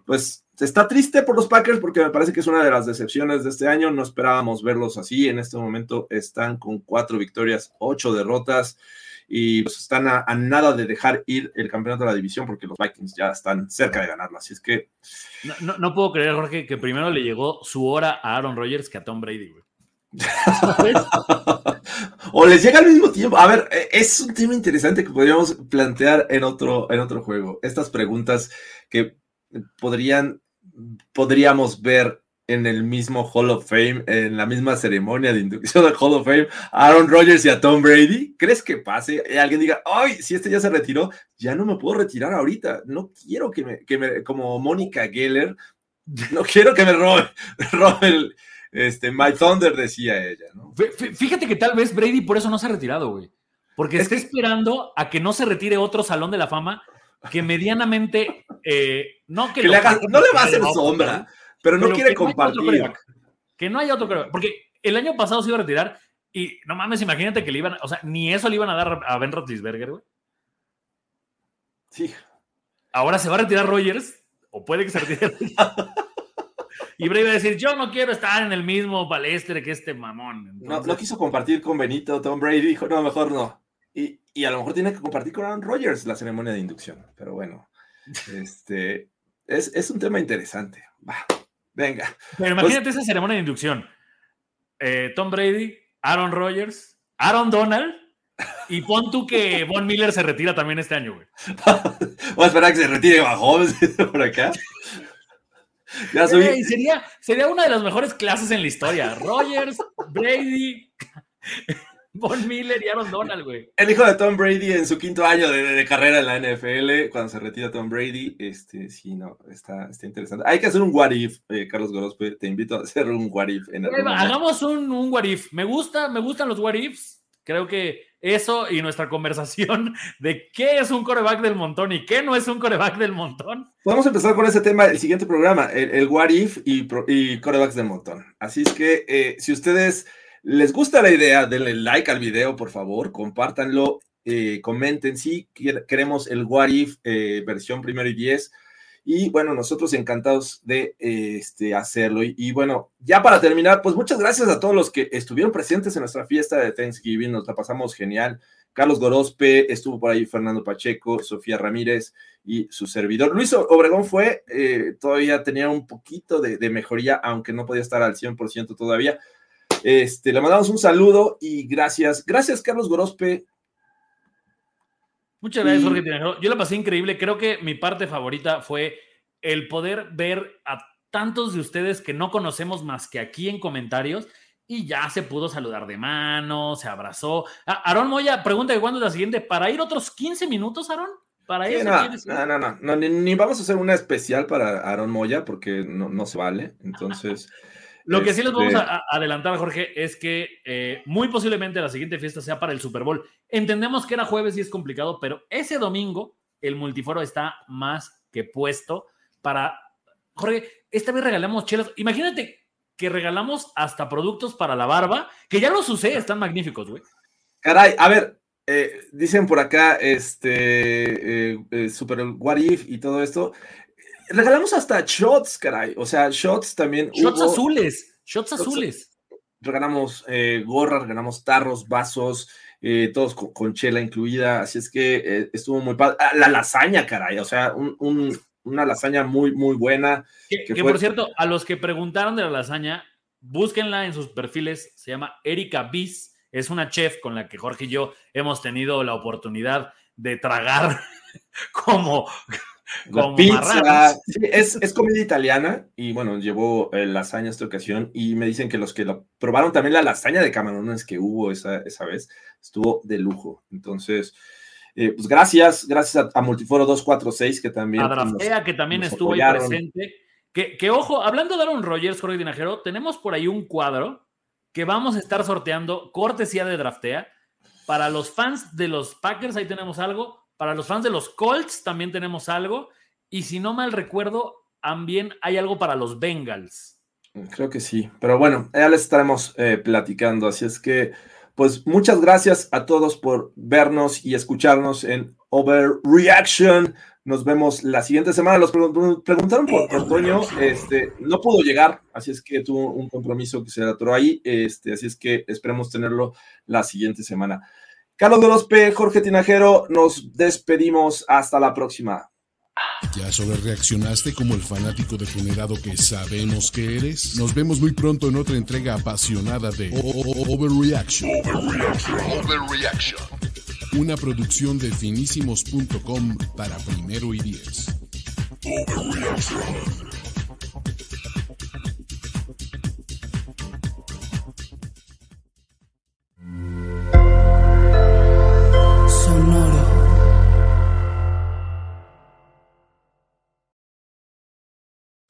pues, está triste por los Packers porque me parece que es una de las decepciones de este año. No esperábamos verlos así. En este momento están con cuatro victorias, ocho derrotas y pues están a, nada de dejar ir el campeonato de la división porque los Vikings ya están cerca de ganarlo. Así es que. No, puedo creer, Jorge, que primero le llegó su hora a Aaron Rodgers que a Tom Brady, güey. o les llega al mismo tiempo. A ver, e, es un tema interesante que podríamos plantear en otro, en otro juego. Estas preguntas que podrían podríamos ver en el mismo Hall of Fame, en la misma ceremonia de inducción al Hall of Fame, a Aaron Rodgers y a Tom Brady? ¿Crees que pase? Y alguien diga, ay, si este ya se retiró, ya no me puedo retirar ahorita. No quiero que me, que me como Mónica Geller, no quiero que me robe, robe el, este, My Thunder, decía ella, ¿no? Fíjate que tal vez Brady por eso no se ha retirado, güey. Porque está esperando a que no se retire otro Salón de la Fama que medianamente, eh, no que, no le va a hacer sombra, pero no quiere compartir. que no haya otro porque el año pasado se iba a retirar y no mames, imagínate que le iban, o sea, ni eso le iban a dar a Ben Roethlisberger, güey. Sí. Ahora se va a retirar Rogers, o puede que se retire. y Brady va a decir, yo no quiero estar en el mismo palestre que este mamón. No, no quiso compartir con Benito, Tom Brady dijo, no, mejor no. Y, y, a lo mejor tiene que compartir con Aaron Rodgers la ceremonia de inducción. Pero bueno, este, es, es un tema interesante. Va, venga. Pero pues imagínate esa ceremonia de inducción. Eh, Tom Brady, Aaron Rodgers, Aaron Donald. Y pon tú que Von Miller se retira también este año, güey. Voy a esperar que se retire bajo por acá. Ya sería, sería una de las mejores clases en la historia. Rogers, Brady, Von Miller y Aaron Donald, güey. El hijo de Tom Brady en su quinto año de, carrera en la NFL, cuando se retira Tom Brady, este, sí, no, está, está interesante. Hay que hacer un what if, eh, Carlos Gorospe, te invito a hacer un what if. En hagamos un, un what if. Me gusta, me gustan los what ifs. Creo que eso y nuestra conversación de qué es un coreback del montón y qué no es un coreback del montón. Podemos empezar con ese tema el siguiente programa, el, what if y, y corebacks del montón. Así es que eh, si ustedes ¿Les gusta la idea? Denle like al video, por favor, compártanlo, eh, comenten si queremos el What If eh, versión primero y diez. Y bueno, nosotros encantados de este, hacerlo. Y, bueno, ya para terminar, pues muchas gracias a todos los que estuvieron presentes en nuestra fiesta de Thanksgiving. Nos la pasamos genial. Carlos Gorospe, estuvo por ahí Fernando Pacheco, Sofía Ramírez y su servidor. Luis Obregón fue, eh, todavía tenía un poquito de, de, mejoría, aunque no podía estar al 100% todavía. Este, le mandamos un saludo y gracias. Gracias, Carlos Gorospe. Muchas gracias, Jorge Yo la pasé increíble. Creo que mi parte favorita fue el poder ver a tantos de ustedes que no conocemos más que aquí en comentarios y ya se pudo saludar de mano, se abrazó. Ah, Aarón Moya pregunta de cuándo es la siguiente. ¿Para ir otros 15 minutos, Aarón? ¿Para Sí, eso no, no, no, no, ni, ni vamos a hacer una especial para Aaron Moya porque no, no se vale. Entonces, Lo que sí les vamos este, a, a adelantar, Jorge, es que eh, muy posiblemente la siguiente fiesta sea para el Super Bowl. Entendemos que era jueves y es complicado, pero ese domingo el multiforo está más que puesto para. Jorge, esta vez regalamos chelas. Imagínate que regalamos hasta productos para la barba, que ya los usé, están magníficos, güey. Caray, a ver, eh, dicen por acá, este, eh, eh, Super What If y todo esto. Regalamos hasta shots, caray. O sea, shots también. Shots hubo. azules, shots Shots- azules. Regalamos eh, gorras, regalamos tarros, vasos, eh, todos con, con chela incluida. Así es que eh, estuvo muy padre. Ah, la lasaña, caray. O sea, un- un- una lasaña muy, muy buena. Que, que que, fue- por cierto, a los que preguntaron de la lasaña, búsquenla en sus perfiles. Se llama Erika Bis. Es una chef con la que Jorge y yo hemos tenido la oportunidad de tragar como, como pizza. Sí, es, es comida italiana y bueno, llevó eh, lasaña esta ocasión y me dicen que los que lo probaron también la lasaña de camarones que hubo esa, esa vez estuvo de lujo. Entonces, eh, pues gracias, gracias a, a Multiforo 246 que también A Draftea, que también estuvo ahí presente. Que, que, ojo, hablando de Aaron Rodgers, Jorge Dinajero, tenemos por ahí un cuadro que vamos a estar sorteando, cortesía de Draftea. Para los fans de los Packers, ahí tenemos algo. Para los fans de los Colts, también tenemos algo. Y si no mal recuerdo, también hay algo para los Bengals. Creo que sí, pero bueno, ya les estaremos eh, platicando, así es que, pues muchas gracias a todos por vernos y escucharnos en Overreaction. Nos vemos la siguiente semana. Los pregun- preguntaron por, Toño, este, no pudo llegar, así es que tuvo un compromiso que se atoró ahí, este, así es que esperemos tenerlo la siguiente semana. Carlos Gorospe, Jorge Tinajero, nos despedimos. Hasta la próxima. ¿Ya sobre reaccionaste como el fanático degenerado que sabemos que eres? Nos vemos muy pronto en otra entrega apasionada de O- O- O- Overreaction. Overreaction. Una producción de finísimos.com para primero y diez.